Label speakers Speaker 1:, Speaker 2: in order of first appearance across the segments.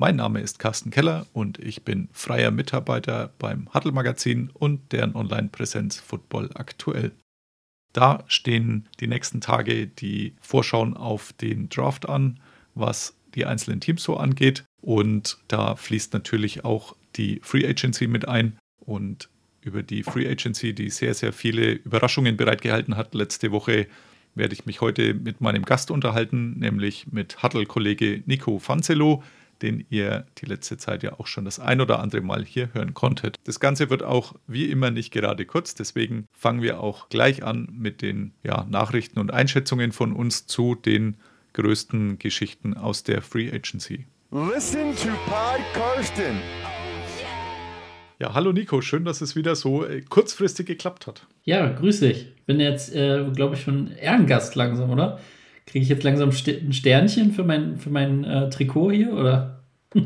Speaker 1: Mein Name ist Carsten Keller und ich bin freier Mitarbeiter beim Huddle Magazin und deren Online-Präsenz Football aktuell. Da stehen die nächsten Tage die Vorschauen auf den Draft an, was die einzelnen Teams so angeht. Und da fließt natürlich auch die Free Agency mit ein. Und über die Free Agency, die sehr, sehr viele Überraschungen bereitgehalten hat letzte Woche, werde ich mich heute mit meinem Gast unterhalten, nämlich mit Huddle-Kollege Nico Fanzelo, den ihr die letzte Zeit ja auch schon das ein oder andere Mal hier hören konntet. Das Ganze wird auch wie immer nicht gerade kurz, deswegen fangen wir auch gleich an mit den ja, Nachrichten und Einschätzungen von uns zu den größten Geschichten aus der Free Agency.
Speaker 2: Listen to Pod Karsten.
Speaker 1: Ja, hallo Nico, schön, dass es wieder so äh, kurzfristig geklappt hat.
Speaker 3: Ja, grüß dich. Bin jetzt, äh, glaube ich, schon Ehrengast langsam, oder? Kriege ich jetzt langsam ein Sternchen für mein, für mein äh, Trikot hier, oder?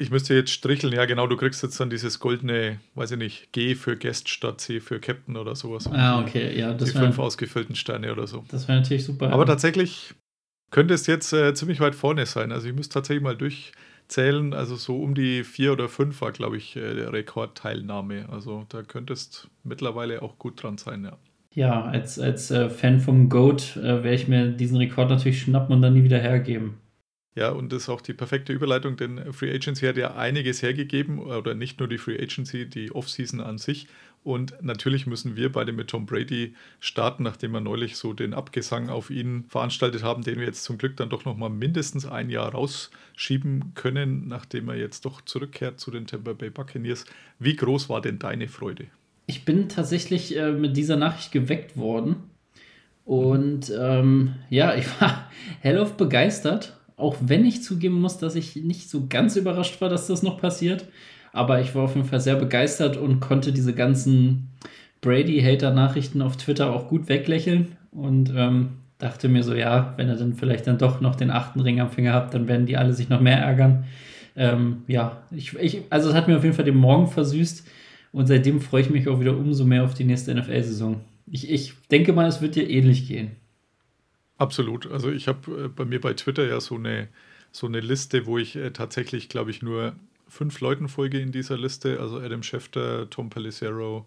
Speaker 1: Ich müsste jetzt stricheln, ja genau, du kriegst jetzt dann dieses goldene, weiß ich nicht, G für Guest statt C für Captain oder sowas.
Speaker 3: Ah, okay, ja.
Speaker 1: Das die fünf ausgefüllten Sterne oder so.
Speaker 3: Das wäre natürlich super.
Speaker 1: Aber ja. tatsächlich könnte es jetzt äh, ziemlich weit vorne sein. Also ich müsste tatsächlich mal durchzählen. Also so um die vier oder fünf war, glaube ich, äh, der Rekordteilnahme. Also da könntest mittlerweile auch gut dran sein, ja.
Speaker 3: Ja, als, als äh, Fan vom GOAT äh, werde ich mir diesen Rekord natürlich schnappen und dann nie wieder hergeben.
Speaker 1: Ja, und das ist auch die perfekte Überleitung, denn Free Agency hat ja einiges hergegeben, oder nicht nur die Free Agency, die Offseason an sich. Und natürlich müssen wir beide mit Tom Brady starten, nachdem wir neulich so den Abgesang auf ihn veranstaltet haben, den wir jetzt zum Glück dann doch nochmal mindestens ein Jahr rausschieben können, nachdem er jetzt doch zurückkehrt zu den Tampa Bay Buccaneers. Wie groß war denn deine Freude?
Speaker 3: Ich bin tatsächlich äh, mit dieser Nachricht geweckt worden. Und ähm, ja, ich war hellauf begeistert auch wenn ich zugeben muss, dass ich nicht so ganz überrascht war, dass das noch passiert. Aber ich war auf jeden Fall sehr begeistert und konnte diese ganzen Brady-Hater-Nachrichten auf Twitter auch gut weglächeln. Und ähm, dachte mir so, ja, wenn er dann vielleicht dann doch noch den achten Ring am Finger hat, dann werden die alle sich noch mehr ärgern. Ähm, ja, ich, ich, also es hat mir auf jeden Fall den Morgen versüßt. Und seitdem freue ich mich auch wieder umso mehr auf die nächste NFL-Saison. Ich, ich denke mal, es wird dir ähnlich gehen.
Speaker 1: Absolut. Also ich habe äh, bei mir bei Twitter ja so eine, so eine Liste, wo ich äh, tatsächlich, glaube ich, nur fünf Leuten folge in dieser Liste. Also Adam Schefter, Tom Pelissero,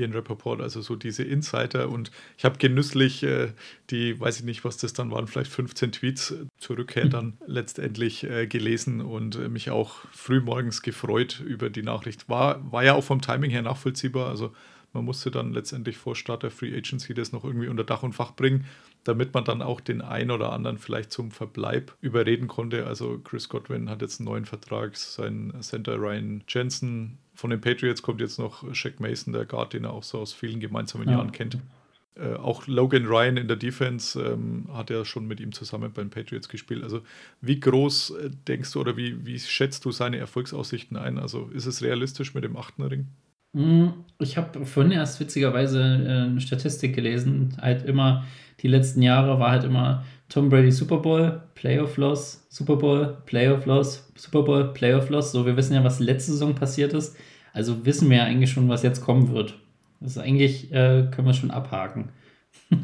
Speaker 1: Ian Rappaport, also so diese Insider. Und ich habe genüsslich äh, die, weiß ich nicht, was das dann waren, vielleicht 15 Tweets zur Rückkehr dann mhm. letztendlich äh, gelesen und äh, mich auch frühmorgens gefreut über die Nachricht. War, war ja auch vom Timing her nachvollziehbar. Also man musste dann letztendlich vor Start der Free Agency das noch irgendwie unter Dach und Fach bringen damit man dann auch den einen oder anderen vielleicht zum Verbleib überreden konnte. Also Chris Godwin hat jetzt einen neuen Vertrag, sein Center Ryan Jensen von den Patriots kommt jetzt noch Shaq Mason, der Guard, den er auch so aus vielen gemeinsamen ja. Jahren kennt. Äh, auch Logan Ryan in der Defense ähm, hat ja schon mit ihm zusammen bei den Patriots gespielt. Also wie groß äh, denkst du oder wie, wie schätzt du seine Erfolgsaussichten ein? Also ist es realistisch mit dem achten Ring?
Speaker 3: Hm, ich habe vorhin erst witzigerweise äh, eine Statistik gelesen, halt immer die letzten Jahre war halt immer Tom Brady Super Bowl, Playoff Loss, Super Bowl, Playoff Loss, Super Bowl, Playoff Loss. So, wir wissen ja, was letzte Saison passiert ist. Also wissen wir ja eigentlich schon, was jetzt kommen wird. Das ist eigentlich, äh, können wir schon abhaken.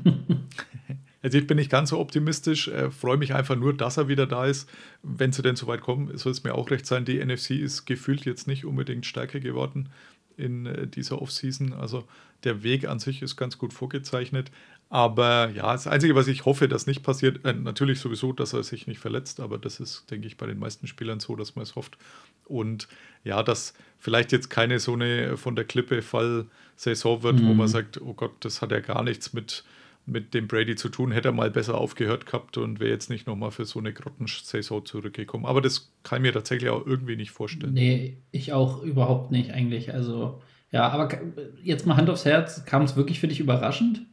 Speaker 1: Also ich bin nicht ganz so optimistisch, äh, freue mich einfach nur, dass er wieder da ist. Wenn sie denn so weit kommen, soll es mir auch recht sein. Die NFC ist gefühlt jetzt nicht unbedingt stärker geworden in äh, dieser Offseason. Also der Weg an sich ist ganz gut vorgezeichnet. Aber ja, das Einzige, was ich hoffe, dass nicht passiert, äh, natürlich sowieso, dass er sich nicht verletzt, aber das ist, denke ich, bei den meisten Spielern so, dass man es hofft. Und ja, dass vielleicht jetzt keine so eine von der Klippe Fall-Saison wird, mhm. wo man mhm. sagt, oh Gott, das hat ja gar nichts mit, mit dem Brady zu tun, hätte er mal besser aufgehört gehabt und wäre jetzt nicht nochmal für so eine Grottensaison zurückgekommen. Aber das kann ich mir tatsächlich auch irgendwie nicht vorstellen.
Speaker 3: Nee, ich auch überhaupt nicht eigentlich. Also, ja, aber jetzt mal Hand aufs Herz, kam es wirklich für dich überraschend?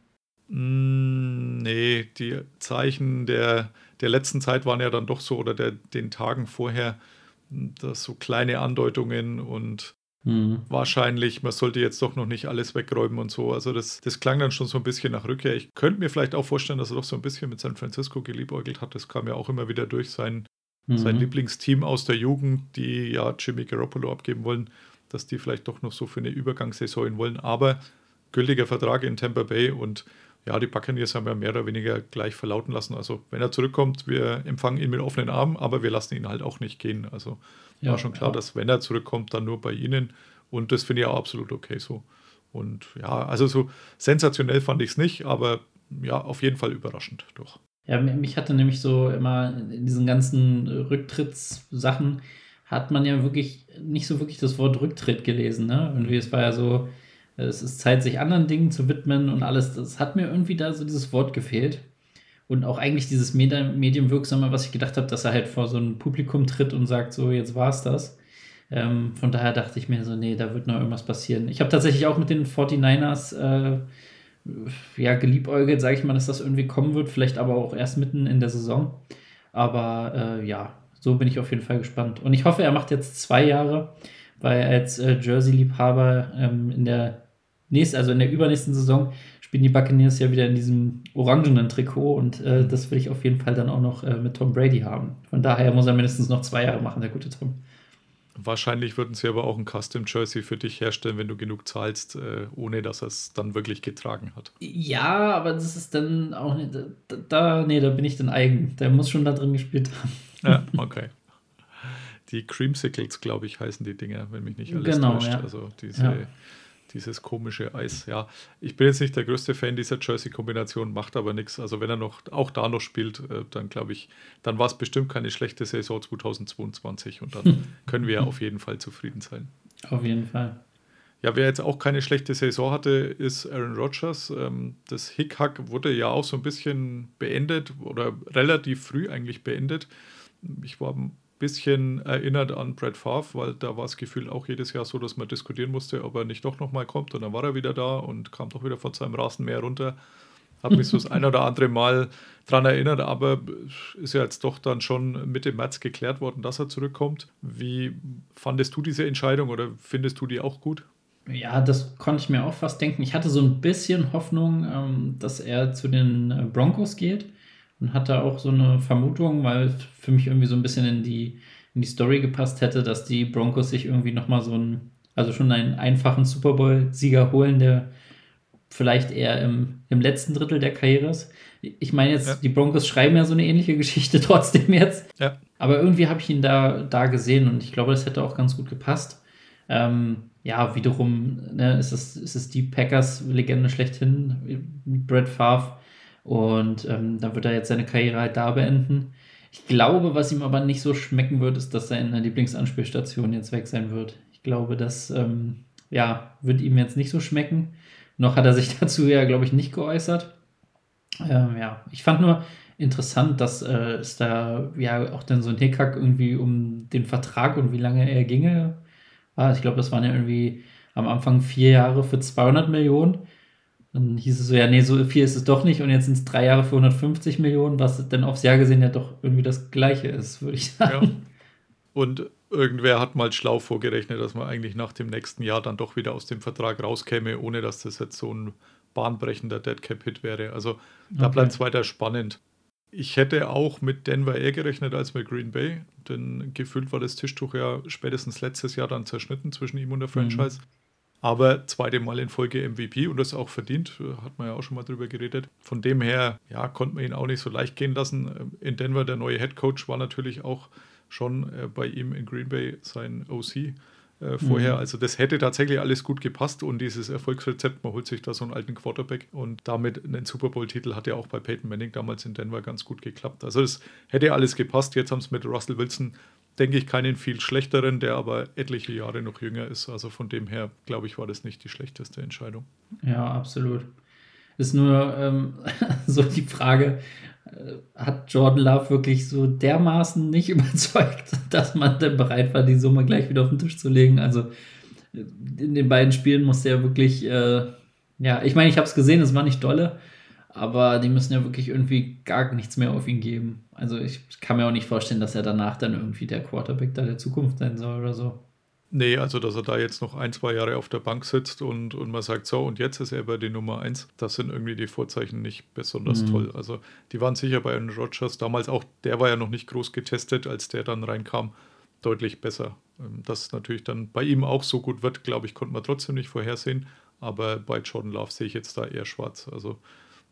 Speaker 1: Mm, nee, die Zeichen der, der letzten Zeit waren ja dann doch so, oder der, den Tagen vorher, dass so kleine Andeutungen und Mhm. Wahrscheinlich, man sollte jetzt doch noch nicht alles wegräumen und so. Also das, das klang dann schon so ein bisschen nach Rückkehr. Ich könnte mir vielleicht auch vorstellen, dass er doch so ein bisschen mit San Francisco geliebäugelt hat. Das kam ja auch immer wieder durch sein, mhm. sein Lieblingsteam aus der Jugend, die ja Jimmy Garoppolo abgeben wollen, dass die vielleicht doch noch so für eine Übergangssaison wollen. Aber gültiger Vertrag in Tampa Bay und ja, die Buccaneers haben ja mehr oder weniger gleich verlauten lassen. Also, wenn er zurückkommt, wir empfangen ihn mit offenen Armen, aber wir lassen ihn halt auch nicht gehen. Also, ja, war schon klar, ja. dass wenn er zurückkommt, dann nur bei ihnen. Und das finde ich auch absolut okay so. Und ja, also so sensationell fand ich es nicht, aber ja, auf jeden Fall überraschend doch.
Speaker 3: Ja, mich hatte nämlich so immer in diesen ganzen Rücktrittssachen hat man ja wirklich nicht so wirklich das Wort Rücktritt gelesen. Ne? Irgendwie, es war ja so, es ist Zeit, sich anderen Dingen zu widmen und alles. Das hat mir irgendwie da so dieses Wort gefehlt. Und auch eigentlich dieses Medienwirksame, was ich gedacht habe, dass er halt vor so ein Publikum tritt und sagt, so, jetzt war's das. Ähm, von daher dachte ich mir so, nee, da wird noch irgendwas passieren. Ich habe tatsächlich auch mit den 49ers äh, ja, geliebäugelt, sage ich mal, dass das irgendwie kommen wird, vielleicht aber auch erst mitten in der Saison. Aber äh, ja, so bin ich auf jeden Fall gespannt. Und ich hoffe, er macht jetzt zwei Jahre, weil als äh, Jersey-Liebhaber ähm, in der nächsten, also in der übernächsten Saison spielen die Buccaneers ja wieder in diesem orangenen Trikot und äh, mhm. das will ich auf jeden Fall dann auch noch äh, mit Tom Brady haben. Von daher muss er mindestens noch zwei Jahre machen, der gute Tom.
Speaker 1: Wahrscheinlich würden sie aber auch ein Custom Jersey für dich herstellen, wenn du genug zahlst, äh, ohne dass er es dann wirklich getragen hat.
Speaker 3: Ja, aber das ist dann auch nicht, da, da, nee, da bin ich dann eigen. Der muss schon da drin gespielt haben.
Speaker 1: Ja, okay. Die Creamsicles, glaube ich, heißen die Dinger, wenn mich nicht alles
Speaker 3: genau,
Speaker 1: täuscht.
Speaker 3: Ja.
Speaker 1: Also diese ja dieses komische Eis. Ja, ich bin jetzt nicht der größte Fan dieser Jersey-Kombination, macht aber nichts. Also wenn er noch auch da noch spielt, äh, dann glaube ich, dann war es bestimmt keine schlechte Saison 2022 und dann können wir ja auf jeden Fall zufrieden sein.
Speaker 3: Auf jeden Fall.
Speaker 1: Ja, wer jetzt auch keine schlechte Saison hatte, ist Aaron Rodgers. Ähm, das Hickhack wurde ja auch so ein bisschen beendet oder relativ früh eigentlich beendet. Ich war bisschen erinnert an Brad Favre, weil da war es gefühlt auch jedes Jahr so, dass man diskutieren musste, ob er nicht doch nochmal kommt. Und dann war er wieder da und kam doch wieder von seinem Rasenmäher runter. Habe mich so das ein oder andere Mal daran erinnert, aber ist ja jetzt doch dann schon Mitte März geklärt worden, dass er zurückkommt. Wie fandest du diese Entscheidung oder findest du die auch gut?
Speaker 3: Ja, das konnte ich mir auch fast denken. Ich hatte so ein bisschen Hoffnung, ähm, dass er zu den äh, Broncos geht und hatte auch so eine Vermutung, weil für mich irgendwie so ein bisschen in die, in die Story gepasst hätte, dass die Broncos sich irgendwie nochmal so einen, also schon einen einfachen Super Bowl-Sieger holen, der vielleicht eher im, im letzten Drittel der Karriere ist. Ich meine jetzt, ja. die Broncos schreiben ja so eine ähnliche Geschichte trotzdem jetzt.
Speaker 1: Ja.
Speaker 3: Aber irgendwie habe ich ihn da, da gesehen und ich glaube, das hätte auch ganz gut gepasst. Ähm, ja, wiederum ne, ist, es, ist es die Packers-Legende schlechthin, Brett Favre und ähm, dann wird er jetzt seine Karriere halt da beenden. Ich glaube, was ihm aber nicht so schmecken wird, ist, dass seine Lieblingsanspielstation jetzt weg sein wird. Ich glaube, das ähm, ja, wird ihm jetzt nicht so schmecken. Noch hat er sich dazu ja, glaube ich, nicht geäußert. Ähm, ja, ich fand nur interessant, dass äh, es da ja auch dann so ein Hickhack irgendwie um den Vertrag und wie lange er ginge war. Ich glaube, das waren ja irgendwie am Anfang vier Jahre für 200 Millionen. Dann hieß es so, ja, nee, so viel ist es doch nicht und jetzt sind es drei Jahre für 150 Millionen, was dann aufs Jahr gesehen ja doch irgendwie das Gleiche ist, würde ich sagen. Ja.
Speaker 1: Und irgendwer hat mal schlau vorgerechnet, dass man eigentlich nach dem nächsten Jahr dann doch wieder aus dem Vertrag rauskäme, ohne dass das jetzt so ein bahnbrechender Deadcap-Hit wäre. Also da okay. bleibt es weiter spannend. Ich hätte auch mit Denver eher gerechnet als mit Green Bay, denn gefühlt war das Tischtuch ja spätestens letztes Jahr dann zerschnitten zwischen ihm und der mhm. Franchise. Mhm aber zweite Mal in Folge MVP und das auch verdient, hat man ja auch schon mal drüber geredet. Von dem her, ja, konnte man ihn auch nicht so leicht gehen lassen. In Denver, der neue Head Coach, war natürlich auch schon äh, bei ihm in Green Bay sein OC äh, vorher. Mhm. Also das hätte tatsächlich alles gut gepasst und dieses Erfolgsrezept, man holt sich da so einen alten Quarterback und damit einen Super Bowl-Titel hat ja auch bei Peyton Manning damals in Denver ganz gut geklappt. Also das hätte alles gepasst. Jetzt haben es mit Russell Wilson denke ich, keinen viel schlechteren, der aber etliche Jahre noch jünger ist. Also von dem her, glaube ich, war das nicht die schlechteste Entscheidung.
Speaker 3: Ja, absolut. Ist nur ähm, so die Frage, hat Jordan Love wirklich so dermaßen nicht überzeugt, dass man dann bereit war, die Summe gleich wieder auf den Tisch zu legen? Also in den beiden Spielen musste er wirklich, äh, ja, ich meine, ich habe es gesehen, es war nicht dolle, aber die müssen ja wirklich irgendwie gar nichts mehr auf ihn geben. Also ich kann mir auch nicht vorstellen, dass er danach dann irgendwie der Quarterback da der Zukunft sein soll oder so.
Speaker 1: Nee, also dass er da jetzt noch ein, zwei Jahre auf der Bank sitzt und, und man sagt, so, und jetzt ist er bei die Nummer eins, das sind irgendwie die Vorzeichen nicht besonders
Speaker 3: Mhm.
Speaker 1: toll. Also die waren sicher bei Aaron Rodgers damals auch, der war ja noch nicht groß getestet, als der dann reinkam, deutlich besser. Ähm, Dass natürlich dann bei ihm auch so gut wird, glaube ich, konnte man trotzdem nicht vorhersehen. Aber bei Jordan Love sehe ich jetzt da eher schwarz. Also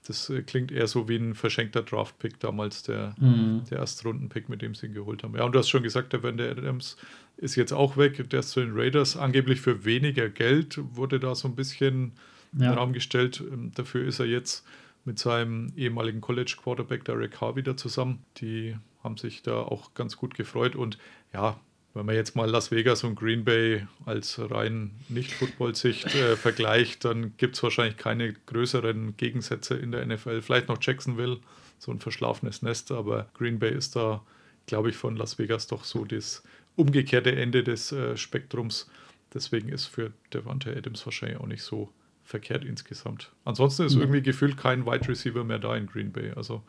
Speaker 1: das äh, klingt eher so wie ein verschenkter Draft-Pick damals, der,
Speaker 3: Mhm.
Speaker 1: der Erstrunden-Pick, mit dem sie ihn geholt haben. Ja, und du hast schon gesagt, der Wende Adams ist jetzt auch weg. Der ist zu den Raiders. Angeblich für weniger Geld wurde da so ein bisschen in den
Speaker 3: Ja.
Speaker 1: Raum gestellt. Ähm, Dafür ist er jetzt mit seinem ehemaligen College-Quarterback Derek Carr wieder zusammen. Die haben sich da auch ganz gut gefreut. Und ja, wenn man jetzt mal Las Vegas und Green Bay als rein Nicht-Football-Sicht äh, vergleicht, dann gibt es wahrscheinlich keine größeren Gegensätze in der NFL. Vielleicht noch Jacksonville, so ein verschlafenes Nest, aber Green Bay ist da, glaube ich, von Las Vegas doch so das umgekehrte Ende des äh, Spektrums. Deswegen ist für Devante Adams wahrscheinlich auch nicht so verkehrt insgesamt. Ansonsten ist
Speaker 3: Ja.
Speaker 1: irgendwie gefühlt kein Wide Receiver mehr da in Green Bay. Also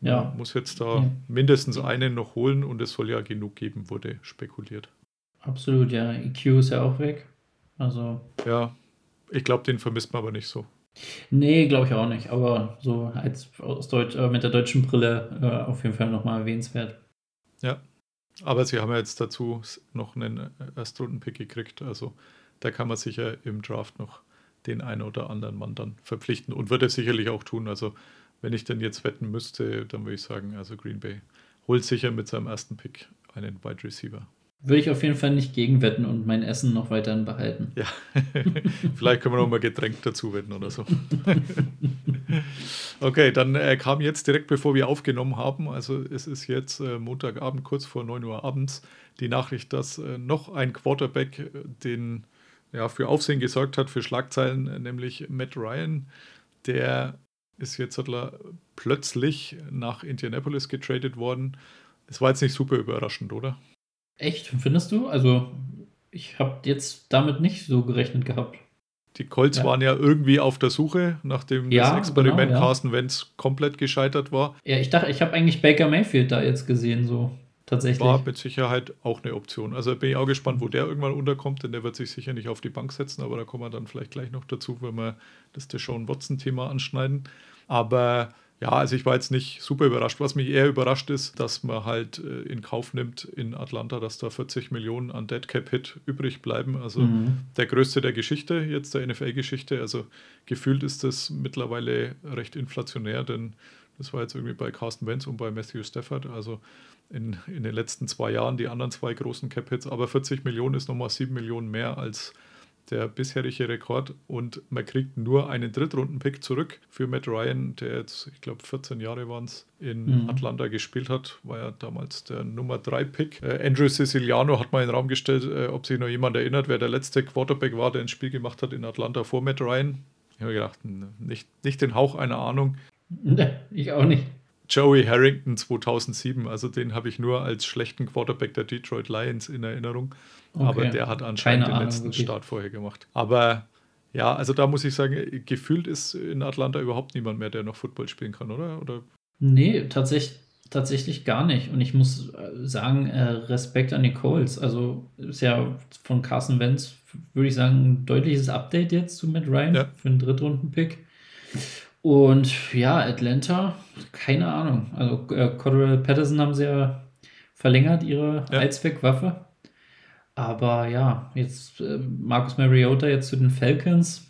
Speaker 3: Ja.
Speaker 1: muss jetzt da
Speaker 3: Ja.
Speaker 1: mindestens einen noch holen und es soll ja genug geben, wurde spekuliert.
Speaker 3: Absolut, ja. EQ ist ja auch weg. Also,
Speaker 1: Ja, ich glaube, den vermisst man aber nicht so.
Speaker 3: nee, glaube ich auch nicht. Aber so als aus Deutsch, äh, mit der deutschen Brille äh, auf jeden Fall nochmal erwähnenswert.
Speaker 1: Ja. Aber sie haben ja jetzt dazu noch einen Erstrunden-Pick gekriegt. Also da kann man sicher im Draft noch den einen oder anderen Mann dann verpflichten und wird es sicherlich auch tun. Also wenn ich denn jetzt wetten müsste, dann würde ich sagen, also Green Bay holt sicher mit seinem ersten Pick einen Wide Receiver.
Speaker 3: Würde ich auf jeden Fall nicht gegenwetten und mein Essen noch weiterhin behalten.
Speaker 1: Ja, vielleicht können wir noch mal Getränk dazu wetten oder so. okay, dann äh, kam jetzt direkt bevor wir aufgenommen haben, also es ist jetzt äh, Montagabend, kurz vor 9 Uhr abends, die Nachricht, dass äh, noch ein Quarterback äh, den ja, für Aufsehen gesorgt hat, für Schlagzeilen, äh, nämlich Matt Ryan, der ist jetzt plötzlich nach Indianapolis getradet worden. Es war jetzt nicht super überraschend, oder?
Speaker 3: Echt, findest du? Also, ich habe jetzt damit nicht so gerechnet gehabt.
Speaker 1: Die Colts
Speaker 3: Ja.
Speaker 1: waren ja irgendwie auf der Suche, nachdem
Speaker 3: Ja,
Speaker 1: das Experiment
Speaker 3: genau, ja.
Speaker 1: Carson Wentz komplett gescheitert war.
Speaker 3: Ja, ich dachte, ich habe eigentlich Baker Mayfield da jetzt gesehen, so tatsächlich.
Speaker 1: War mit Sicherheit auch eine Option. Also bin ich auch gespannt, wo der irgendwann unterkommt, denn der wird sich sicher nicht auf die Bank setzen, aber da kommen wir dann vielleicht gleich noch dazu, wenn wir das Deshaun Watson-Thema anschneiden. Aber ja, also ich war jetzt nicht super überrascht. Was mich eher überrascht ist, dass man halt äh, in Kauf nimmt in Atlanta, dass da 40 Millionen an Dead Cap Hit übrig bleiben. Also
Speaker 3: Mhm.
Speaker 1: der größte der Geschichte, jetzt der NFL-Geschichte. Also gefühlt ist das mittlerweile recht inflationär, denn das war jetzt irgendwie bei Carsten Wentz und bei Matthew Stafford. Also in, in den letzten zwei Jahren die anderen zwei großen Cap-Hits. Aber 40 Millionen ist nochmal 7 Millionen mehr als der bisherige Rekord. Und man kriegt nur einen Drittrunden-Pick zurück für Matt Ryan, der jetzt, ich glaube, 14 Jahre waren es, in
Speaker 3: Mhm.
Speaker 1: Atlanta gespielt hat. War ja damals der Nummer 3-Pick. Äh, Andrew Siciliano hat mal in den Raum gestellt, äh, ob sich noch jemand erinnert, wer der letzte Quarterback war, der ein Spiel gemacht hat in Atlanta vor Matt Ryan. Ich habe gedacht, nicht, nicht den Hauch einer Ahnung.
Speaker 3: ich auch nicht.
Speaker 1: Joey Harrington 2007, also den habe ich nur als schlechten Quarterback der Detroit Lions in Erinnerung. Aber
Speaker 3: Okay.
Speaker 1: der hat anscheinend
Speaker 3: Keine
Speaker 1: den
Speaker 3: Ahnung,
Speaker 1: letzten
Speaker 3: wirklich.
Speaker 1: Start vorher gemacht. Aber ja, also da muss ich sagen, gefühlt ist in Atlanta überhaupt niemand mehr, der noch Football spielen kann, oder? oder
Speaker 3: Nee, tatsächlich, tatsächlich gar nicht. Und ich muss äh, sagen, äh, Respekt an die Coles. Also ist ja von Carson Wentz, würde ich sagen, ein deutliches Update jetzt zu Matt Ryan
Speaker 1: Ja.
Speaker 3: für einen Drittrunden-Pick. Und ja, Atlanta, keine Ahnung. Also äh, Cordell Patterson haben sie ja verlängert, ihre
Speaker 1: Ja.
Speaker 3: Allzweckwaffe. Aber ja, jetzt äh, Marcus Mariota jetzt zu den Falcons,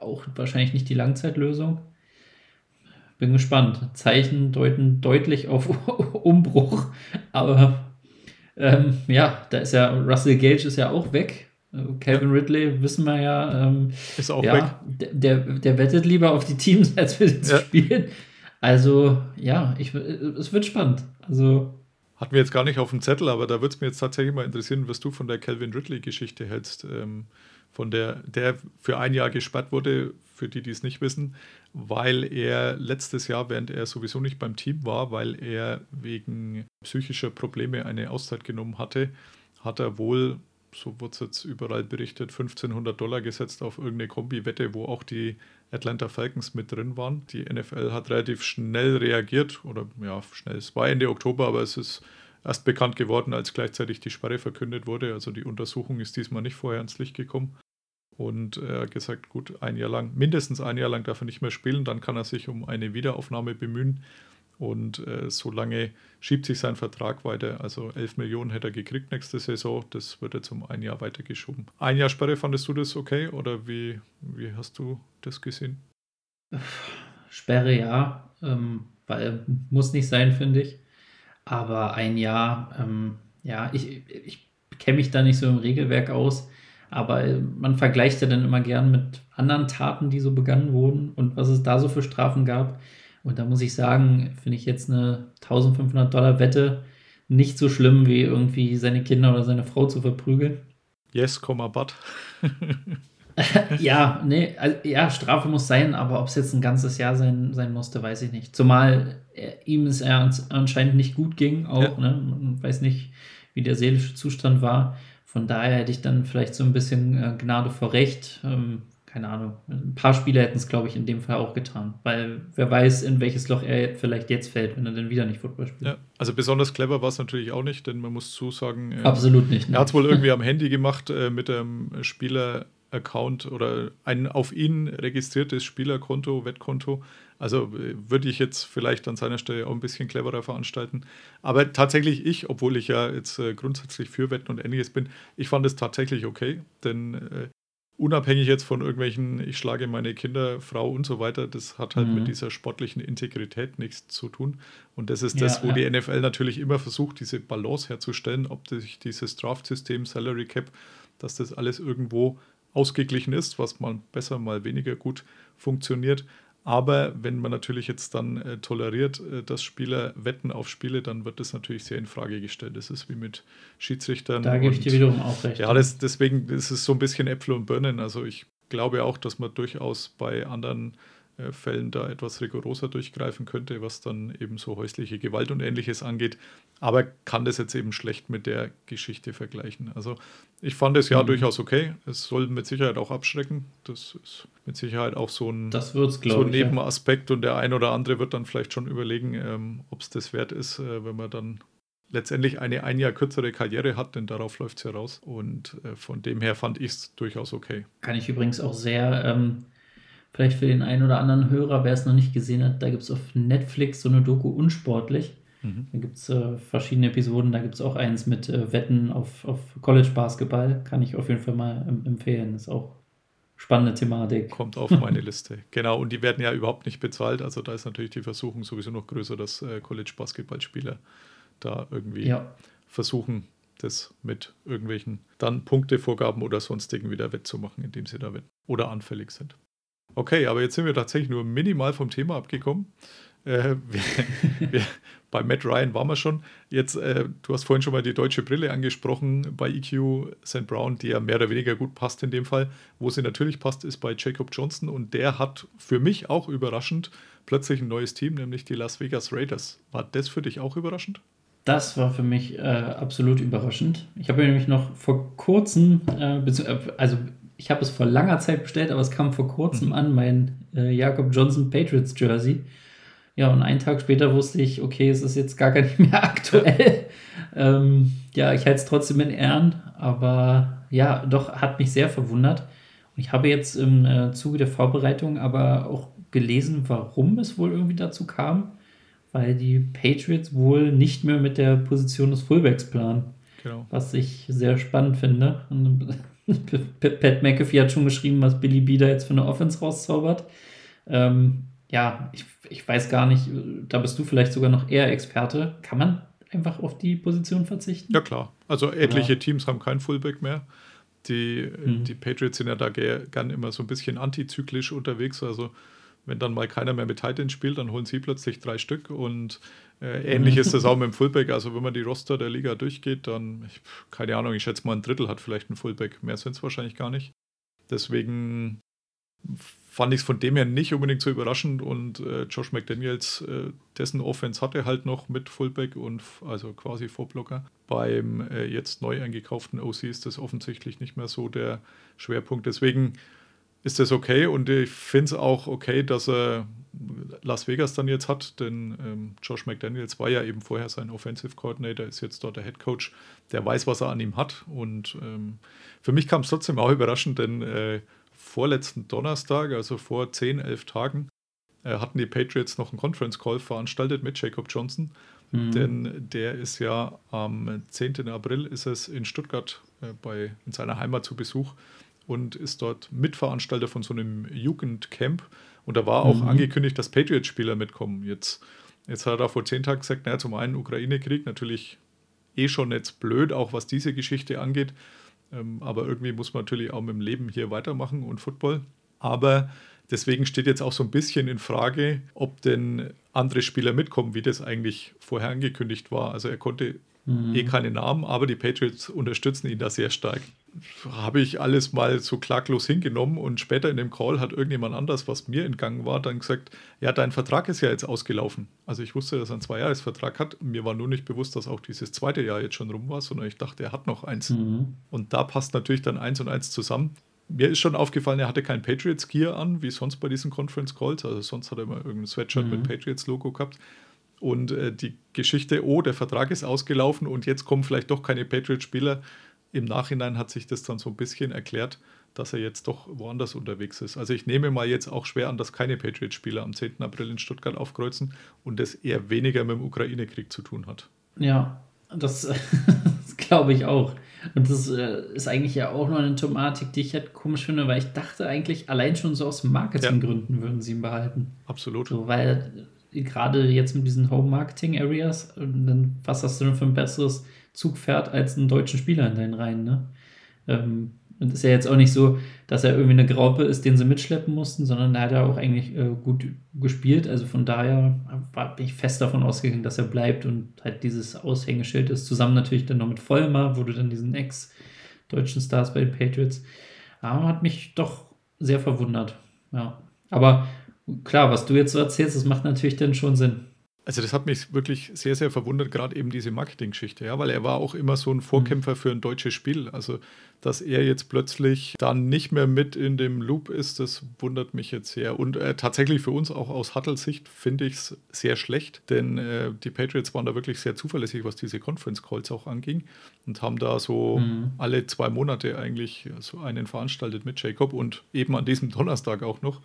Speaker 3: auch wahrscheinlich nicht die Langzeitlösung. Bin gespannt. Zeichen deuten deutlich auf Umbruch. Aber ähm, ja, da ist ja Russell Gage ist ja auch weg. Calvin Ridley wissen wir ja. Ähm,
Speaker 1: ist auch weg?
Speaker 3: ja, der, der, der wettet lieber auf die Teams, als für zu
Speaker 1: Ja.
Speaker 3: spielen. Also ja, ich, es wird spannend. Also
Speaker 1: Hatten wir jetzt gar nicht auf dem Zettel, aber da würde es mir jetzt tatsächlich mal interessieren, was du von der Calvin Ridley-Geschichte hältst. Ähm, von der, der für ein Jahr gesperrt wurde, für die, die es nicht wissen, weil er letztes Jahr, während er sowieso nicht beim Team war, weil er wegen psychischer Probleme eine Auszeit genommen hatte, hat er wohl, so wurde es jetzt überall berichtet, 1500 Dollar gesetzt auf irgendeine Kombi-Wette, wo auch die Atlanta Falcons mit drin waren. Die NFL hat relativ schnell reagiert, oder ja, schnell, es war Ende Oktober, aber es ist erst bekannt geworden, als gleichzeitig die Sperre verkündet wurde. Also die Untersuchung ist diesmal nicht vorher ans Licht gekommen. Und er hat gesagt, gut, ein Jahr lang, mindestens ein Jahr lang darf er nicht mehr spielen, dann kann er sich um eine Wiederaufnahme bemühen. Und äh, so lange schiebt sich sein Vertrag weiter. Also 11 Millionen hätte er gekriegt nächste Saison. Das wird jetzt um ein Jahr weitergeschoben. Ein Jahr Sperre, fandest du das okay? Oder wie, wie hast du das gesehen?
Speaker 3: Sperre ja, ähm, weil muss nicht sein, finde ich. Aber ein Jahr, ähm, ja, ich, ich kenne mich da nicht so im Regelwerk aus. Aber äh, man vergleicht ja dann immer gern mit anderen Taten, die so begangen wurden und was es da so für Strafen gab. Und da muss ich sagen, finde ich jetzt eine 1500 Dollar Wette nicht so schlimm, wie irgendwie seine Kinder oder seine Frau zu verprügeln.
Speaker 1: Yes, but.
Speaker 3: ja, nee, also, ja, Strafe muss sein, aber ob es jetzt ein ganzes Jahr sein, sein musste, weiß ich nicht. Zumal er, ihm es anscheinend nicht gut ging, auch, ja. ne? Man weiß nicht, wie der seelische Zustand war. Von daher hätte ich dann vielleicht so ein bisschen äh, Gnade vor Recht. Ähm, keine Ahnung. Ein paar Spieler hätten es, glaube ich, in dem Fall auch getan. Weil wer weiß, in welches Loch er vielleicht jetzt fällt, wenn er dann wieder nicht Football spielt.
Speaker 1: Ja, also besonders clever war es natürlich auch nicht, denn man muss zusagen.
Speaker 3: Äh, Absolut nicht.
Speaker 1: Ne? Er hat es wohl irgendwie am Handy gemacht äh, mit dem Spieler-Account oder ein auf ihn registriertes Spielerkonto, Wettkonto. Also äh, würde ich jetzt vielleicht an seiner Stelle auch ein bisschen cleverer veranstalten. Aber tatsächlich ich, obwohl ich ja jetzt äh, grundsätzlich für Wetten und ähnliches bin, ich fand es tatsächlich okay, denn äh, unabhängig jetzt von irgendwelchen, ich schlage meine Kinder, Frau und so weiter, das hat halt mhm. mit dieser sportlichen Integrität nichts zu tun. Und das ist ja, das, wo ja. die NFL natürlich immer versucht, diese Balance herzustellen, ob durch dieses Draft-System, Salary Cap, dass das alles irgendwo ausgeglichen ist, was mal besser, mal weniger gut funktioniert. Aber wenn man natürlich jetzt dann äh, toleriert, äh, dass Spieler wetten auf Spiele, dann wird das natürlich sehr in Frage gestellt. Das ist wie mit Schiedsrichtern.
Speaker 3: Da gebe ich dir wiederum auch recht.
Speaker 1: Ja, das, deswegen ist es so ein bisschen Äpfel und Birnen. Also ich glaube auch, dass man durchaus bei anderen Fällen da etwas rigoroser durchgreifen könnte, was dann eben so häusliche Gewalt und ähnliches angeht. Aber kann das jetzt eben schlecht mit der Geschichte vergleichen. Also ich fand es ja mhm. durchaus okay. Es soll mit Sicherheit auch abschrecken. Das ist mit Sicherheit auch so ein,
Speaker 3: so
Speaker 1: ein Nebenaspekt ja. und der ein oder andere wird dann vielleicht schon überlegen, ähm, ob es das wert ist, äh, wenn man dann letztendlich eine ein Jahr kürzere Karriere hat, denn darauf läuft es ja raus. Und äh, von dem her fand ich es durchaus okay.
Speaker 3: Kann ich übrigens auch sehr ähm, Vielleicht für den einen oder anderen Hörer, wer es noch nicht gesehen hat, da gibt es auf Netflix so eine Doku unsportlich. Mhm. Da gibt es äh, verschiedene Episoden, da gibt es auch eins mit äh, Wetten auf, auf College-Basketball. Kann ich auf jeden Fall mal empfehlen. Ist auch spannende Thematik.
Speaker 1: Kommt auf meine Liste. Genau, und die werden ja überhaupt nicht bezahlt. Also da ist natürlich die Versuchung sowieso noch größer, dass äh, College-Basketballspieler da irgendwie ja. versuchen, das mit irgendwelchen dann Punktevorgaben oder sonstigen wieder wettzumachen, indem sie da wetten oder anfällig sind. Okay, aber jetzt sind wir tatsächlich nur minimal vom Thema abgekommen. Äh, wir, wir, bei Matt Ryan waren wir schon. Jetzt, äh, du hast vorhin schon mal die deutsche Brille angesprochen bei EQ St. Brown, die ja mehr oder weniger gut passt in dem Fall. Wo sie natürlich passt, ist bei Jacob Johnson und der hat für mich auch überraschend plötzlich ein neues Team, nämlich die Las Vegas Raiders. War das für dich auch überraschend?
Speaker 3: Das war für mich äh, absolut überraschend. Ich habe nämlich noch vor kurzem, äh, äh also ich habe es vor langer Zeit bestellt, aber es kam vor kurzem mhm. an, mein äh, Jakob Johnson Patriots Jersey. Ja, und einen Tag später wusste ich, okay, es ist jetzt gar nicht mehr aktuell. ähm, ja, ich halte es trotzdem in Ehren, aber ja, doch hat mich sehr verwundert. Und ich habe jetzt im äh, Zuge der Vorbereitung aber auch gelesen, warum es wohl irgendwie dazu kam, weil die Patriots wohl nicht mehr mit der Position des Fullbacks planen. Genau. Was ich sehr spannend finde. Pat McAfee hat schon geschrieben, was Billy B da jetzt für eine Offense rauszaubert. Ähm, ja, ich, ich weiß gar nicht, da bist du vielleicht sogar noch eher Experte. Kann man einfach auf die Position verzichten?
Speaker 1: Ja, klar. Also etliche ja. Teams haben kein Fullback mehr. Die, mhm. die Patriots sind ja da gern immer so ein bisschen antizyklisch unterwegs. Also wenn dann mal keiner mehr mit Titans spielt, dann holen sie plötzlich drei Stück und ähnlich ist das auch mit dem Fullback. Also wenn man die Roster der Liga durchgeht, dann, ich, keine Ahnung, ich schätze mal ein Drittel hat vielleicht ein Fullback. Mehr sind es wahrscheinlich gar nicht. Deswegen fand ich es von dem her nicht unbedingt so überraschend und äh, Josh McDaniels, äh, dessen Offense hatte halt noch mit Fullback und also quasi Vorblocker. Beim äh, jetzt neu eingekauften OC ist das offensichtlich nicht mehr so der Schwerpunkt. Deswegen ist das okay und ich finde es auch okay, dass er Las Vegas dann jetzt hat, denn ähm, Josh McDaniels war ja eben vorher sein Offensive Coordinator, ist jetzt dort der Head Coach, der weiß, was er an ihm hat und ähm, für mich kam es trotzdem auch überraschend, denn äh, vorletzten Donnerstag, also vor 10, 11 Tagen, äh, hatten die Patriots noch einen Conference Call veranstaltet mit Jacob Johnson, mhm. denn der ist ja am 10. April ist es in Stuttgart äh, bei, in seiner Heimat zu Besuch und ist dort Mitveranstalter von so einem Jugendcamp. Und da war auch mhm. angekündigt, dass Patriots-Spieler mitkommen. Jetzt, jetzt hat er vor zehn Tagen gesagt, naja, zum einen Ukraine-Krieg, natürlich eh schon jetzt blöd, auch was diese Geschichte angeht. Ähm, aber irgendwie muss man natürlich auch mit dem Leben hier weitermachen und Football. Aber deswegen steht jetzt auch so ein bisschen in Frage, ob denn andere Spieler mitkommen, wie das eigentlich vorher angekündigt war. Also er konnte mhm. eh keine Namen, aber die Patriots unterstützen ihn da sehr stark. Habe ich alles mal so klaglos hingenommen und später in dem Call hat irgendjemand anders, was mir entgangen war, dann gesagt, ja, dein Vertrag ist ja jetzt ausgelaufen. Also ich wusste, dass er einen Zweijahresvertrag hat. Mir war nur nicht bewusst, dass auch dieses zweite Jahr jetzt schon rum war, sondern ich dachte, er hat noch eins. Mhm. Und da passt natürlich dann eins und eins zusammen. Mir ist schon aufgefallen, er hatte kein Patriots-Gear an, wie sonst bei diesen Conference Calls. Also sonst hat er immer irgendein Sweatshirt mhm. mit Patriots-Logo gehabt. Und äh, die Geschichte, oh, der Vertrag ist ausgelaufen und jetzt kommen vielleicht doch keine Patriot-Spieler. Im Nachhinein hat sich das dann so ein bisschen erklärt, dass er jetzt doch woanders unterwegs ist. Also ich nehme mal jetzt auch schwer an, dass keine Patriot-Spieler am 10. April in Stuttgart aufkreuzen und das eher weniger mit dem Ukraine-Krieg zu tun hat.
Speaker 3: Ja, das, das glaube ich auch. Und das äh, ist eigentlich ja auch noch eine Thematik, die ich halt komisch finde, weil ich dachte eigentlich, allein schon so aus Marketinggründen ja. würden sie ihn behalten.
Speaker 1: Absolut.
Speaker 3: So, weil gerade jetzt mit diesen Home-Marketing-Areas, dann was hast du denn für ein besseres Zugpferd als einen deutschen Spieler in deinen Reihen, ne? Ähm, und ist ja jetzt auch nicht so, dass er irgendwie eine Graupe ist, den sie mitschleppen mussten, sondern er hat ja auch eigentlich äh, gut gespielt. Also von daher war, bin ich fest davon ausgegangen, dass er bleibt und halt dieses Aushängeschild ist. Zusammen natürlich dann noch mit Vollmar, wo du dann diesen Ex-deutschen Stars bei den Patriots. Aber hat mich doch sehr verwundert. Ja. Aber klar, was du jetzt so erzählst, das macht natürlich dann schon Sinn.
Speaker 1: Also das hat mich wirklich sehr, sehr verwundert, gerade eben diese Marketing-Geschichte, ja, weil er war auch immer so ein Vorkämpfer für ein deutsches Spiel. Also, dass er jetzt plötzlich dann nicht mehr mit in dem Loop ist, das wundert mich jetzt sehr. Und äh, tatsächlich für uns auch aus Huttles Sicht finde ich es sehr schlecht, denn äh, die Patriots waren da wirklich sehr zuverlässig, was diese Conference Calls auch anging und haben da so mhm. alle zwei Monate eigentlich so einen veranstaltet mit Jacob und eben an diesem Donnerstag auch noch.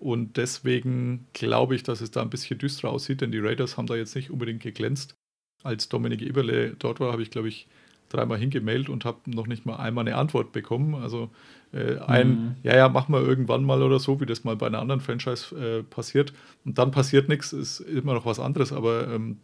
Speaker 1: Und deswegen glaube ich, dass es da ein bisschen düster aussieht, denn die Raiders haben da jetzt nicht unbedingt geglänzt. Als Dominik Eberle dort war, habe ich, glaube ich, dreimal hingemailt und habe noch nicht mal einmal eine Antwort bekommen. Also äh, ein, mhm. ja, ja, machen wir irgendwann mal oder so, wie das mal bei einer anderen Franchise äh, passiert. Und dann passiert nichts, ist immer noch was anderes. Aber ähm,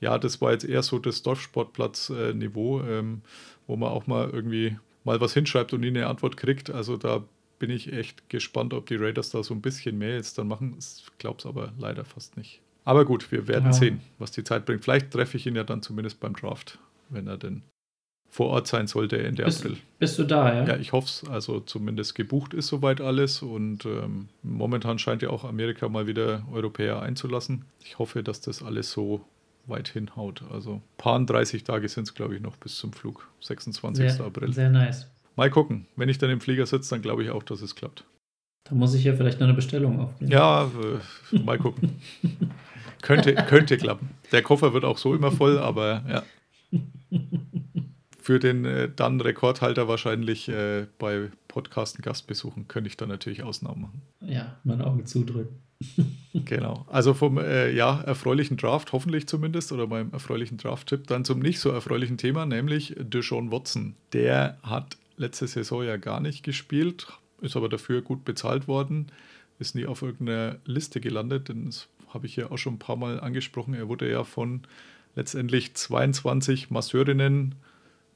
Speaker 1: ja, das war jetzt eher so das Dorfsportplatz-Niveau, äh, ähm, wo man auch mal irgendwie mal was hinschreibt und nie eine Antwort kriegt. Also da bin ich echt gespannt, ob die Raiders da so ein bisschen mehr jetzt dann machen. Ich glaube es aber leider fast nicht. Aber gut, wir werden ja. sehen, was die Zeit bringt. Vielleicht treffe ich ihn ja dann zumindest beim Draft, wenn er denn vor Ort sein sollte Ende
Speaker 3: bist,
Speaker 1: April.
Speaker 3: Bist du da, ja?
Speaker 1: Ja, ich hoffe es. Also zumindest gebucht ist soweit alles und ähm, momentan scheint ja auch Amerika mal wieder Europäer einzulassen. Ich hoffe, dass das alles so weit hinhaut. Also paar 30 Tage sind es, glaube ich, noch bis zum Flug. 26.
Speaker 3: Sehr,
Speaker 1: April.
Speaker 3: Sehr nice.
Speaker 1: Mal gucken. Wenn ich dann im Flieger sitze, dann glaube ich auch, dass es klappt.
Speaker 3: Da muss ich ja vielleicht noch eine Bestellung aufgeben.
Speaker 1: Ja, äh, mal gucken. könnte, könnte klappen. Der Koffer wird auch so immer voll, aber ja. Für den äh, dann Rekordhalter wahrscheinlich äh, bei Podcasten Gastbesuchen könnte ich dann natürlich Ausnahmen machen.
Speaker 3: Ja, meine Augen zudrücken.
Speaker 1: genau. Also vom äh, ja, erfreulichen Draft, hoffentlich zumindest, oder beim erfreulichen Draft-Tipp, dann zum nicht so erfreulichen Thema, nämlich Deshaun Watson. Der hat letzte Saison ja gar nicht gespielt, ist aber dafür gut bezahlt worden, ist nie auf irgendeiner Liste gelandet, denn das habe ich ja auch schon ein paar Mal angesprochen. Er wurde ja von letztendlich 22 Masseurinnen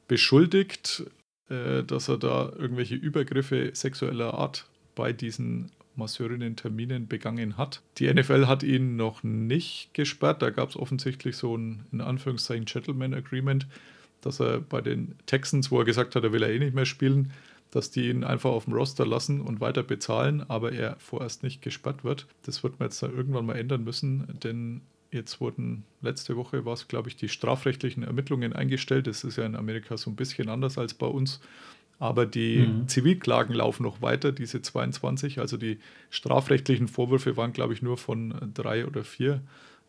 Speaker 1: beschuldigt, äh, dass er da irgendwelche Übergriffe sexueller Art bei diesen Masseurinnen-Terminen begangen hat. Die NFL hat ihn noch nicht gesperrt. Da gab es offensichtlich so ein, in Anführungszeichen, Gentleman Agreement, dass er bei den Texans, wo er gesagt hat, er will er eh nicht mehr spielen, dass die ihn einfach auf dem Roster lassen und weiter bezahlen, aber er vorerst nicht gesperrt wird. Das wird man jetzt da irgendwann mal ändern müssen, denn jetzt wurden letzte Woche war es, glaube ich, die strafrechtlichen Ermittlungen eingestellt. Das ist ja in Amerika so ein bisschen anders als bei uns. Aber die mhm. Zivilklagen laufen noch weiter, diese 22. Also die strafrechtlichen Vorwürfe waren, glaube ich, nur von drei oder vier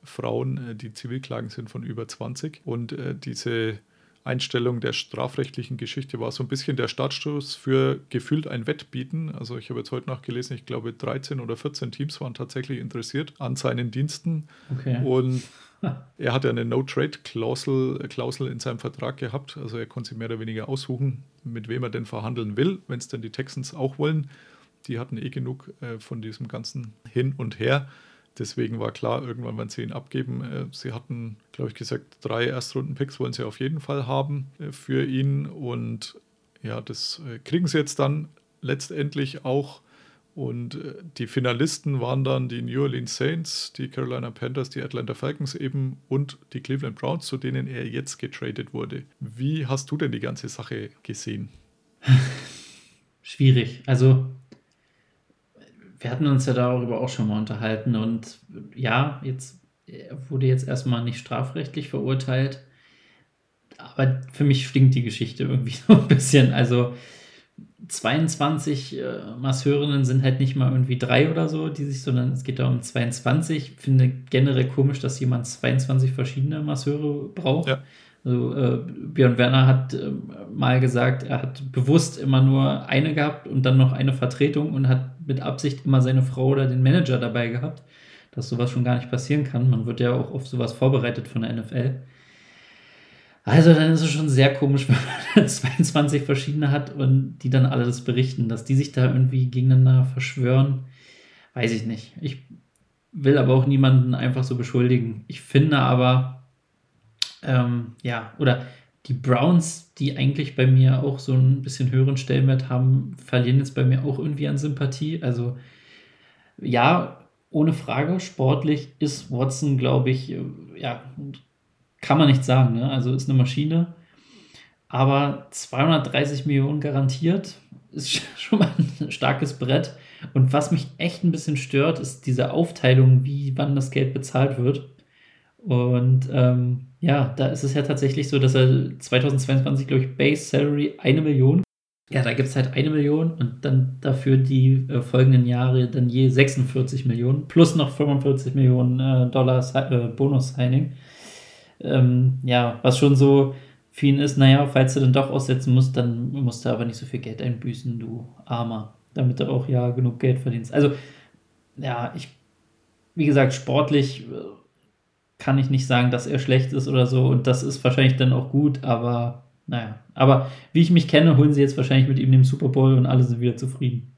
Speaker 1: Frauen. Äh, die Zivilklagen sind von über 20. Und äh, diese Einstellung der strafrechtlichen Geschichte war so ein bisschen der Startstoß für gefühlt ein Wettbieten. Also ich habe jetzt heute nachgelesen, ich glaube 13 oder 14 Teams waren tatsächlich interessiert an seinen Diensten. Okay. Und er hat ja eine No-Trade-Klausel Klausel in seinem Vertrag gehabt. Also er konnte sich mehr oder weniger aussuchen, mit wem er denn verhandeln will, wenn es denn die Texans auch wollen. Die hatten eh genug äh, von diesem ganzen Hin und Her. Deswegen war klar, irgendwann werden sie ihn abgeben. Äh, sie hatten, glaube ich, gesagt, drei Erstrunden-Picks wollen sie auf jeden Fall haben äh, für ihn. Und ja, das äh, kriegen sie jetzt dann letztendlich auch. Und die Finalisten waren dann die New Orleans Saints, die Carolina Panthers, die Atlanta Falcons eben und die Cleveland Browns, zu denen er jetzt getradet wurde. Wie hast du denn die ganze Sache gesehen?
Speaker 3: Schwierig. Also wir hatten uns ja darüber auch schon mal unterhalten und ja, jetzt wurde jetzt erstmal nicht strafrechtlich verurteilt, aber für mich stinkt die Geschichte irgendwie so ein bisschen. Also 22 äh, Masseurinnen sind halt nicht mal irgendwie drei oder so, die sich, sondern es geht da um 22. Ich finde generell komisch, dass jemand 22 verschiedene Masseure braucht. Ja. Also äh, Björn Werner hat äh, mal gesagt, er hat bewusst immer nur eine gehabt und dann noch eine Vertretung und hat mit Absicht immer seine Frau oder den Manager dabei gehabt, dass sowas schon gar nicht passieren kann. Man wird ja auch auf sowas vorbereitet von der NFL. Also dann ist es schon sehr komisch, wenn man 22 verschiedene hat und die dann alle das berichten, dass die sich da irgendwie gegeneinander verschwören. Weiß ich nicht. Ich will aber auch niemanden einfach so beschuldigen. Ich finde aber, ähm, ja, oder die Browns, die eigentlich bei mir auch so ein bisschen höheren Stellenwert haben, verlieren jetzt bei mir auch irgendwie an Sympathie. Also ja, ohne Frage, sportlich ist Watson, glaube ich, äh, ja, kann man nicht sagen. Ne? Also ist eine Maschine. Aber 230 Millionen garantiert ist schon mal ein starkes Brett. Und was mich echt ein bisschen stört, ist diese Aufteilung, wie wann das Geld bezahlt wird. Und ähm, ja, da ist es ja tatsächlich so, dass er 2022, glaube ich, Base Salary eine Million. Ja, da gibt es halt eine Million und dann dafür die äh, folgenden Jahre dann je 46 Millionen plus noch 45 Millionen äh, Dollar äh, Bonus-Signing. Ähm, ja, was schon so für ist, naja, falls du dann doch aussetzen musst, dann musst du aber nicht so viel Geld einbüßen, du Armer, damit du auch ja genug Geld verdienst. Also, ja, ich, wie gesagt, sportlich äh, kann ich nicht sagen, dass er schlecht ist oder so. Und das ist wahrscheinlich dann auch gut, aber naja. Aber wie ich mich kenne, holen sie jetzt wahrscheinlich mit ihm den Super Bowl und alle sind wieder zufrieden.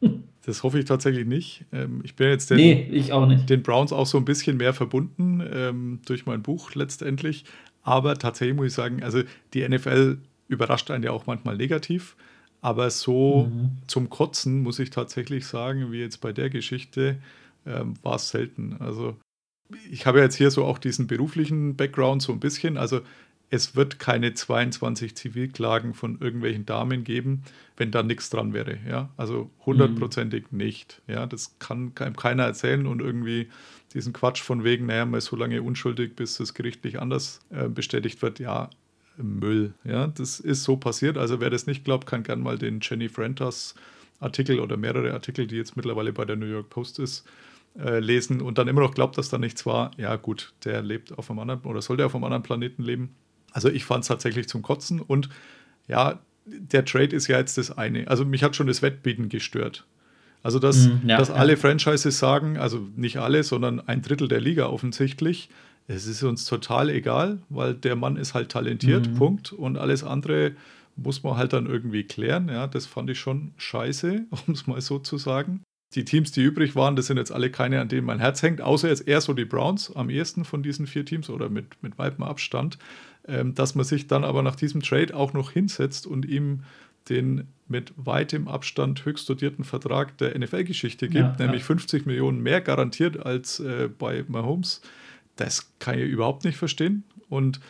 Speaker 1: Das hoffe ich tatsächlich nicht. Ähm, ich bin jetzt den,
Speaker 3: nee,
Speaker 1: den Browns auch so ein bisschen mehr verbunden ähm, durch mein Buch letztendlich. Aber tatsächlich muss ich sagen, also die NFL überrascht einen ja auch manchmal negativ. Aber so mhm. zum Kotzen muss ich tatsächlich sagen, wie jetzt bei der Geschichte, ähm, war es selten. Also ich habe jetzt hier so auch diesen beruflichen Background so ein bisschen. Also es wird keine 22 Zivilklagen von irgendwelchen Damen geben, wenn da nichts dran wäre. Ja? Also hundertprozentig mhm. nicht. Ja? Das kann einem keiner erzählen und irgendwie diesen Quatsch von wegen, naja, man ist so lange unschuldig, bis das gerichtlich anders äh, bestätigt wird. Ja, Müll. Ja? Das ist so passiert. Also wer das nicht glaubt, kann gerne mal den Jenny Frentas Artikel oder mehrere Artikel, die jetzt mittlerweile bei der New York Post ist, äh, lesen und dann immer noch glaubt, dass da nichts war, ja gut, der lebt auf einem anderen oder sollte auf einem anderen Planeten leben. Also ich fand es tatsächlich zum Kotzen und ja, der Trade ist ja jetzt das eine. Also mich hat schon das Wettbieten gestört. Also dass, mm, ja, dass ja. alle Franchises sagen, also nicht alle, sondern ein Drittel der Liga offensichtlich, es ist uns total egal, weil der Mann ist halt talentiert, mm. Punkt. Und alles andere muss man halt dann irgendwie klären. Ja, das fand ich schon scheiße, um es mal so zu sagen die Teams, die übrig waren, das sind jetzt alle keine, an denen mein Herz hängt, außer jetzt eher so die Browns am ehesten von diesen vier Teams oder mit, mit weitem Abstand, ähm, dass man sich dann aber nach diesem Trade auch noch hinsetzt und ihm den mit weitem Abstand höchst dotierten Vertrag der NFL-Geschichte gibt, ja, nämlich ja. 50 Millionen mehr garantiert als äh, bei Mahomes. Das kann ich überhaupt nicht verstehen. Und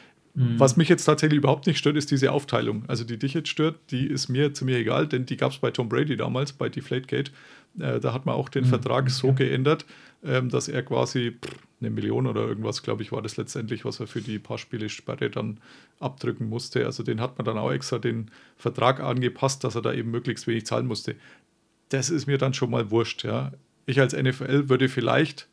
Speaker 1: Was mich jetzt tatsächlich überhaupt nicht stört, ist diese Aufteilung. Also die dich jetzt stört, die ist mir ziemlich egal, denn die gab es bei Tom Brady damals, bei Deflategate. Äh, da hat man auch den Vertrag so geändert, ähm, dass er quasi pff, eine Million oder irgendwas, glaube ich, war das letztendlich, was er für die paar Spiele Sperre dann abdrücken musste. Also den hat man dann auch extra den Vertrag angepasst, dass er da eben möglichst wenig zahlen musste. Das ist mir dann schon mal wurscht, ja. Ich als NFL würde vielleicht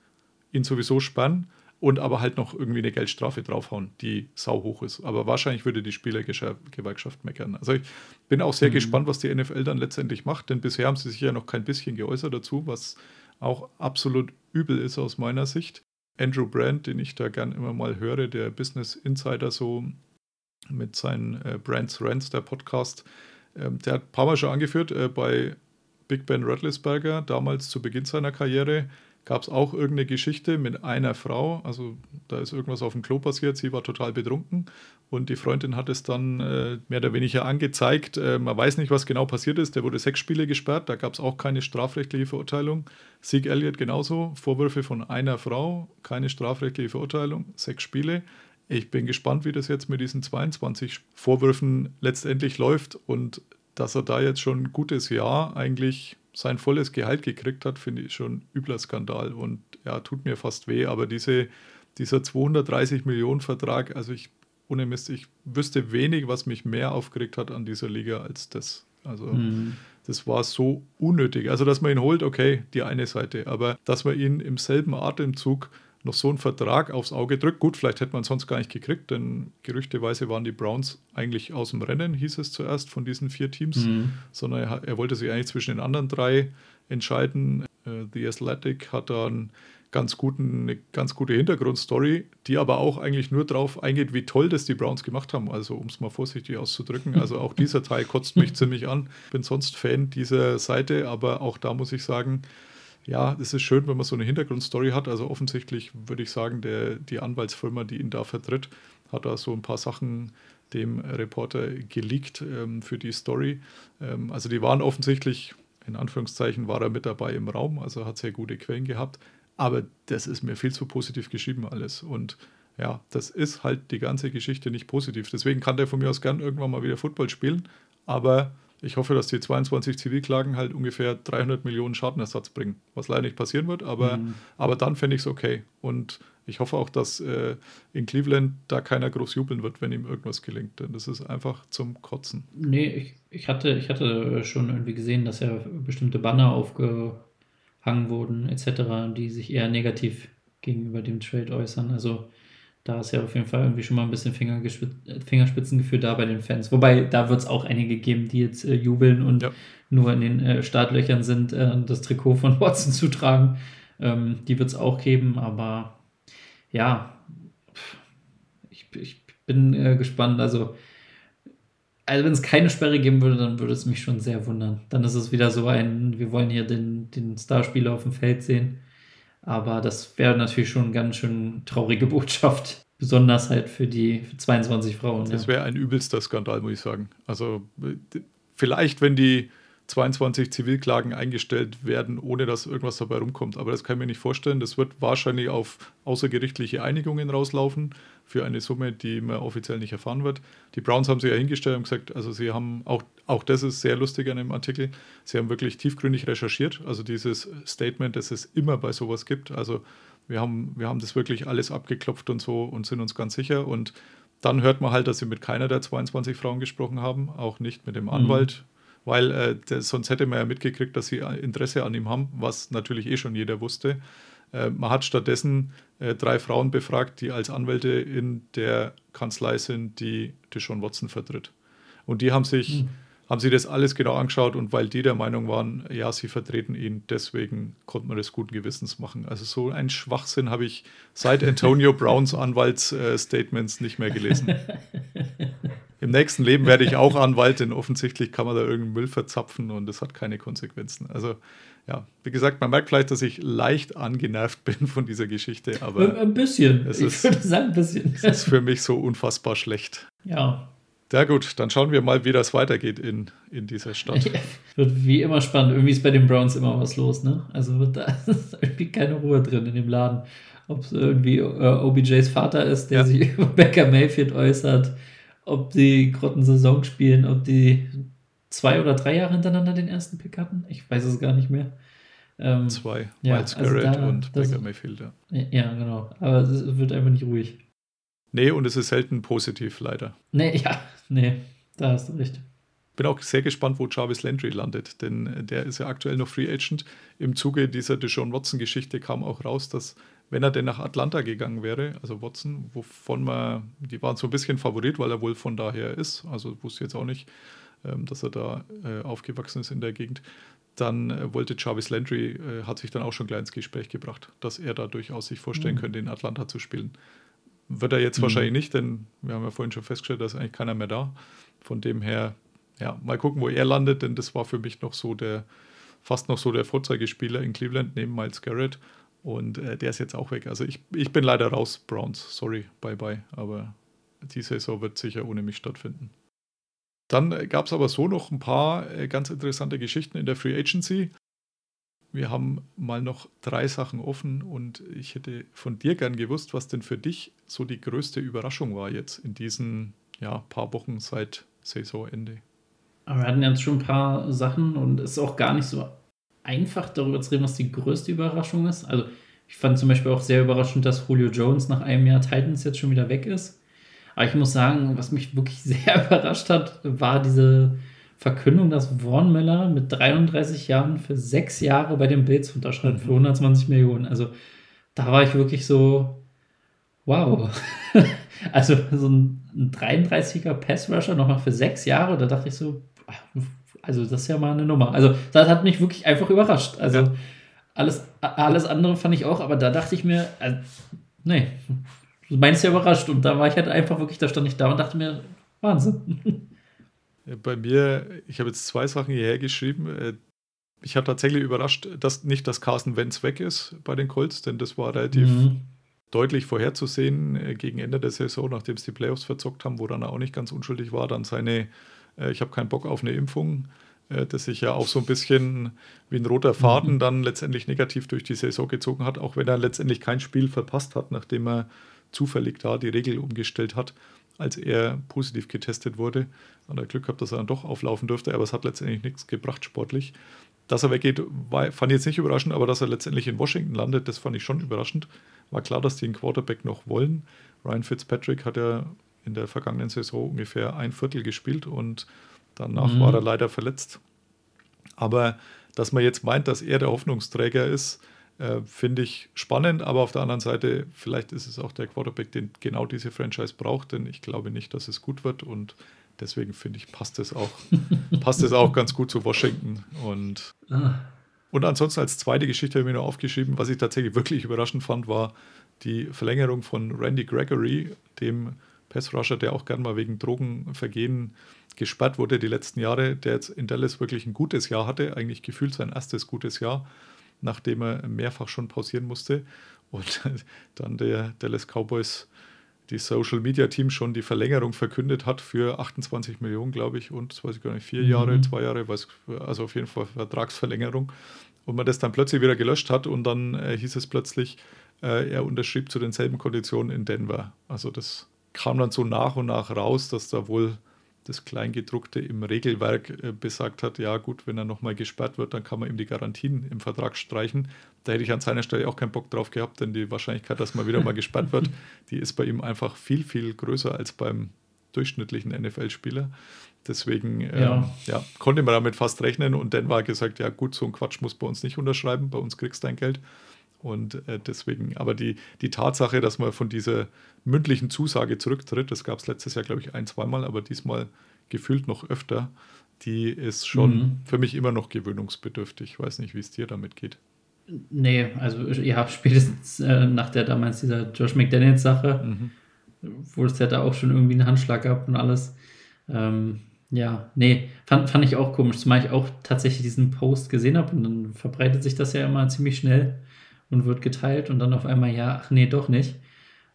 Speaker 1: ihn sowieso sperren und aber halt noch irgendwie eine Geldstrafe draufhauen, die sau hoch ist. Aber wahrscheinlich würde die Spielergewerkschaft meckern. Also ich bin auch sehr gespannt, was die NFL dann letztendlich macht, denn bisher haben sie sich ja noch kein bisschen geäußert dazu, was auch absolut übel ist aus meiner Sicht. Andrew Brandt, den ich da gern immer mal höre, der Business Insider so mit seinen äh, Brands Rants, der Podcast, ähm, der hat ein paar Mal schon angeführt, äh, bei Big Ben Roethlisberger, damals zu Beginn seiner Karriere, gab es auch irgendeine Geschichte mit einer Frau. Also da ist irgendwas auf dem Klo passiert, sie war total betrunken und die Freundin hat es dann äh, mehr oder weniger angezeigt. Äh, man weiß nicht, was genau passiert ist. Der wurde sechs Spiele gesperrt, da gab es auch keine strafrechtliche Verurteilung. Sieg Elliott genauso, Vorwürfe von einer Frau, keine strafrechtliche Verurteilung, sechs Spiele. Ich bin gespannt, wie das jetzt mit diesen 22 Vorwürfen letztendlich läuft und dass er da jetzt schon ein gutes Jahr eigentlich sein volles Gehalt gekriegt hat, finde ich schon ein übler Skandal und ja, tut mir fast weh. Aber diese, dieser 230 Millionen Vertrag, also ich, ohne Mist, ich wüsste wenig, was mich mehr aufgeregt hat an dieser Liga als das. Also
Speaker 3: Mhm.
Speaker 1: das war so unnötig. Also, dass man ihn holt, okay, die eine Seite, aber dass man ihn im selben Atemzug noch so einen Vertrag aufs Auge drückt. Gut, vielleicht hätte man es sonst gar nicht gekriegt, denn gerüchteweise waren die Browns eigentlich aus dem Rennen, hieß es zuerst von diesen vier Teams,
Speaker 3: Mhm.
Speaker 1: sondern er, er wollte sich eigentlich zwischen den anderen drei entscheiden. Äh, The Athletic hat da einen ganz guten, eine ganz gute Hintergrundstory, die aber auch eigentlich nur darauf eingeht, wie toll das die Browns gemacht haben. Also um es mal vorsichtig auszudrücken. Also auch dieser Teil kotzt mich ziemlich an. Bin sonst Fan dieser Seite, aber auch da muss ich sagen, ja, es ist schön, wenn man so eine Hintergrundstory hat. Also offensichtlich würde ich sagen, der, die Anwaltsfirma, die ihn da vertritt, hat da so ein paar Sachen dem Reporter geleakt ähm, für die Story. Ähm, also die waren offensichtlich, in Anführungszeichen, war er mit dabei im Raum, also hat sehr gute Quellen gehabt. Aber das ist mir viel zu positiv geschrieben alles. Und ja, das ist halt die ganze Geschichte nicht positiv. Deswegen kann der von mir aus gern irgendwann mal wieder Football spielen. Aber ich hoffe, dass die 22 Zivilklagen halt ungefähr 300 Millionen Schadenersatz bringen. Was leider nicht passieren wird, aber,
Speaker 3: Mhm.
Speaker 1: aber dann fände ich es okay. Und ich hoffe auch, dass äh, in Cleveland da keiner groß jubeln wird, wenn ihm irgendwas gelingt. Denn das ist einfach zum Kotzen.
Speaker 3: Nee, ich, ich, hatte, ich hatte schon irgendwie gesehen, dass ja bestimmte Banner aufgehangen wurden, etc., die sich eher negativ gegenüber dem Trade äußern. Also da ist ja auf jeden Fall irgendwie schon mal ein bisschen äh, Fingerspitzengefühl da bei den Fans. Wobei, da wird es auch einige geben, die jetzt äh, jubeln und
Speaker 1: Ja.
Speaker 3: nur in den äh, Startlöchern sind, äh, das Trikot von Watson zu tragen. Ähm, die wird es auch geben, aber ja, ich, ich bin äh, gespannt. Also, also wenn es keine Sperre geben würde, dann würde es mich schon sehr wundern. Dann ist es wieder so ein, wir wollen hier den, den Starspieler auf dem Feld sehen. Aber das wäre natürlich schon eine ganz schön traurige Botschaft. Besonders halt für die für 22 Frauen.
Speaker 1: Das
Speaker 3: Ja.
Speaker 1: wäre ein übelster Skandal, muss ich sagen. Also äh, vielleicht, wenn die 22 Zivilklagen eingestellt werden, ohne dass irgendwas dabei rumkommt. Aber das kann ich mir nicht vorstellen. Das wird wahrscheinlich auf außergerichtliche Einigungen rauslaufen für eine Summe, die man offiziell nicht erfahren wird. Die Browns haben sich ja hingestellt und gesagt, also sie haben auch, auch das ist sehr lustig an dem Artikel, sie haben wirklich tiefgründig recherchiert. Also dieses Statement, das es immer bei sowas gibt. Also wir haben, wir haben das wirklich alles abgeklopft und so und sind uns ganz sicher. Und dann hört man halt, dass sie mit keiner der 22 Frauen gesprochen haben, auch nicht mit dem Anwalt, weil äh, der, sonst hätte man ja mitgekriegt, dass sie Interesse an ihm haben, was natürlich eh schon jeder wusste. Äh, man hat stattdessen äh, drei Frauen befragt, die als Anwälte in der Kanzlei sind, die Deshaun Watson vertritt. Und die haben sich, haben sich das alles genau angeschaut und weil die der Meinung waren, ja, sie vertreten ihn, deswegen konnte man das guten Gewissens machen. Also so einen Schwachsinn habe ich seit Antonio Browns Anwaltsstatements nicht mehr gelesen. Im nächsten Leben werde ich auch Anwalt, denn offensichtlich kann man da irgendeinen Müll verzapfen und das hat keine Konsequenzen. Also ja, wie gesagt, man merkt vielleicht, dass ich leicht angenervt bin von dieser Geschichte, aber
Speaker 3: ein bisschen.
Speaker 1: es
Speaker 3: ich
Speaker 1: ist-
Speaker 3: würde sagen, ein bisschen.
Speaker 1: es ist für mich so unfassbar schlecht.
Speaker 3: ja.
Speaker 1: Ja gut, dann schauen wir mal, wie das weitergeht in, in dieser Stadt.
Speaker 3: Wird wie immer spannend. Irgendwie ist bei den Browns immer was los, ne? Also wird da ist irgendwie keine Ruhe drin in dem Laden. ob es irgendwie äh, OBJs Vater ist, der
Speaker 1: Ja.
Speaker 3: sich über Baker Mayfield äußert, ob die Grottensaison spielen, ob die zwei oder drei Jahre hintereinander den ersten Pick hatten. Ich weiß es gar nicht mehr. Ähm,
Speaker 1: Zwei.
Speaker 3: Ja,
Speaker 1: Miles
Speaker 3: also
Speaker 1: Garrett
Speaker 3: da-
Speaker 1: und
Speaker 3: das-
Speaker 1: Baker Mayfield, ja.
Speaker 3: ja, genau. Aber es wird einfach nicht ruhig.
Speaker 1: Nee, und es ist selten positiv, leider.
Speaker 3: Nee, ja, nee, da hast du recht.
Speaker 1: Bin auch sehr gespannt, wo Jarvis Landry landet, denn der ist ja aktuell noch Free Agent. Im Zuge dieser Deshaun Watson-Geschichte kam auch raus, dass, wenn er denn nach Atlanta gegangen wäre, also Watson, wovon man, die waren so ein bisschen Favorit, weil er wohl von daher ist, also wusste jetzt auch nicht, ähm, dass er da äh, aufgewachsen ist in der Gegend, dann äh, wollte Jarvis Landry, äh, hat sich dann auch schon gleich ins Gespräch gebracht, dass er da durchaus sich vorstellen
Speaker 3: Mhm.
Speaker 1: könnte, in Atlanta zu spielen. Wird er jetzt
Speaker 3: Mhm.
Speaker 1: wahrscheinlich nicht, denn wir haben ja vorhin schon festgestellt, da ist eigentlich keiner mehr da. Von dem her, ja, mal gucken, wo er landet, denn das war für mich noch so der, fast noch so der Vorzeigespieler in Cleveland neben Miles Garrett. Und äh, der ist jetzt auch weg. Also ich, ich bin leider raus, Browns. Sorry, bye bye. Aber die Saison wird sicher ohne mich stattfinden. Dann äh, gab es aber so noch ein paar äh, ganz interessante Geschichten in der Free Agency. Wir haben mal noch drei Sachen offen und ich hätte von dir gern gewusst, was denn für dich so die größte Überraschung war jetzt in diesen ja, paar Wochen seit Saisonende.
Speaker 3: Aber wir hatten jetzt schon ein paar Sachen und es ist auch gar nicht so einfach darüber zu reden, was die größte Überraschung ist. Also ich fand zum Beispiel auch sehr überraschend, dass Julio Jones nach einem Jahr Titans jetzt schon wieder weg ist. Aber ich muss sagen, was mich wirklich sehr überrascht hat, war diese Verkündung, dass Vaughn Miller mit 33 Jahren für sechs Jahre bei den Bills unterschreibt für 120 Millionen. Also da war ich wirklich so, wow. also so ein, ein 33er Pass-Rusher nochmal für sechs Jahre, da dachte ich so, also das ist ja mal eine Nummer. Also das hat mich wirklich einfach überrascht. Also
Speaker 1: Ja.
Speaker 3: alles, alles andere fand ich auch, aber da dachte ich mir, äh, nee, meins ja überrascht. Und da war ich halt einfach wirklich, da stand ich da und dachte mir, Wahnsinn.
Speaker 1: Äh, Bei mir, ich habe jetzt zwei Sachen hierher geschrieben. Äh, Ich habe tatsächlich überrascht, dass nicht, dass Carson Wentz weg ist bei den Colts, denn das war relativ
Speaker 3: Mhm.
Speaker 1: deutlich vorherzusehen gegen Ende der Saison, nachdem es die Playoffs verzockt haben, wo dann er auch nicht ganz unschuldig war, dann seine, äh, ich habe keinen Bock auf eine Impfung, äh, das sich ja auch so ein bisschen wie ein roter Faden
Speaker 3: Mhm.
Speaker 1: dann letztendlich negativ durch die Saison gezogen hat, auch wenn er letztendlich kein Spiel verpasst hat, nachdem er zufällig da die Regel umgestellt hat, als er positiv getestet wurde. Und er Glück gehabt, dass er dann doch auflaufen durfte, aber es hat letztendlich nichts gebracht sportlich. Dass er weggeht, war, fand ich jetzt nicht überraschend, aber dass er letztendlich in Washington landet, das fand ich schon überraschend. War klar, dass die einen Quarterback noch wollen. Ryan Fitzpatrick hat ja in der vergangenen Saison ungefähr ein Viertel gespielt und danach
Speaker 3: Mhm.
Speaker 1: war er leider verletzt. Aber dass man jetzt meint, dass er der Hoffnungsträger ist, äh, finde ich spannend. Aber auf der anderen Seite, vielleicht ist es auch der Quarterback, den genau diese Franchise braucht, denn ich glaube nicht, dass es gut wird und deswegen finde ich, passt es auch, passt es auch ganz gut zu Washington. Und
Speaker 3: Ah,
Speaker 1: und ansonsten als zweite Geschichte habe ich mir noch aufgeschrieben, was ich tatsächlich wirklich überraschend fand, war die Verlängerung von Randy Gregory, dem Pass-Rusher, der auch gern mal wegen Drogenvergehen gesperrt wurde die letzten Jahre, der jetzt in Dallas wirklich ein gutes Jahr hatte, eigentlich gefühlt sein erstes gutes Jahr, nachdem er mehrfach schon pausieren musste. Und dann der Dallas Cowboys, die Social Media Team schon die Verlängerung verkündet hat für 28 Millionen, glaube ich, und das weiß ich gar nicht, vier
Speaker 3: Mhm.
Speaker 1: Jahre, zwei Jahre, weiß, also auf jeden Fall Vertragsverlängerung. Und man das dann plötzlich wieder gelöscht hat und dann äh, hieß es plötzlich, äh, er unterschrieb zu denselben Konditionen in Denver. Also das kam dann so nach und nach raus, dass da wohl das Kleingedruckte im Regelwerk äh, besagt hat, ja gut, wenn er nochmal gesperrt wird, dann kann man ihm die Garantien im Vertrag streichen. Da hätte ich an seiner Stelle auch keinen Bock drauf gehabt, denn die Wahrscheinlichkeit, dass man wieder mal gesperrt wird, die ist bei ihm einfach viel, viel größer als beim durchschnittlichen NFL-Spieler. Deswegen ähm,
Speaker 3: Ja.
Speaker 1: ja, konnte man damit fast rechnen und Denver hat gesagt, ja gut, so ein Quatsch muss bei uns nicht unterschreiben, bei uns kriegst du dein Geld. Und äh, deswegen, aber die, die Tatsache, dass man von dieser mündlichen Zusage zurücktritt, das gab es letztes Jahr, glaube ich, ein, zweimal, aber diesmal gefühlt noch öfter, die ist schon
Speaker 3: Mhm.
Speaker 1: für mich immer noch gewöhnungsbedürftig. Ich weiß nicht, wie es dir damit geht.
Speaker 3: nee, also ja, spätestens äh, nach der damals dieser Josh McDaniels-Sache,
Speaker 1: Mhm.
Speaker 3: wo es ja da auch schon irgendwie einen Handschlag gab und alles. Ähm, ja, nee, fand, fand ich auch komisch, zumal ich auch tatsächlich diesen Post gesehen habe und dann verbreitet sich das ja immer ziemlich schnell und wird geteilt und dann auf einmal, ja, ach nee, doch nicht.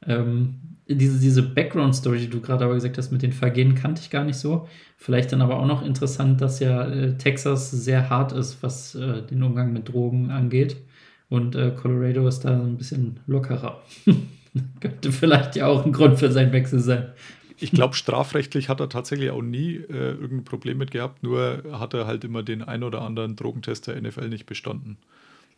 Speaker 3: Ähm, diese, diese Background-Story, die du gerade aber gesagt hast, mit den Vergehen kannte ich gar nicht so. Vielleicht dann aber auch noch interessant, dass ja äh, Texas sehr hart ist, was äh, den Umgang mit Drogen angeht. Und äh, Colorado ist da ein bisschen lockerer. Könnte vielleicht ja auch ein Grund für seinen Wechsel sein.
Speaker 1: Ich glaube, strafrechtlich hat er tatsächlich auch nie äh, irgendein Problem mit gehabt, nur hat er halt immer den ein oder anderen Drogentest der NFL nicht bestanden.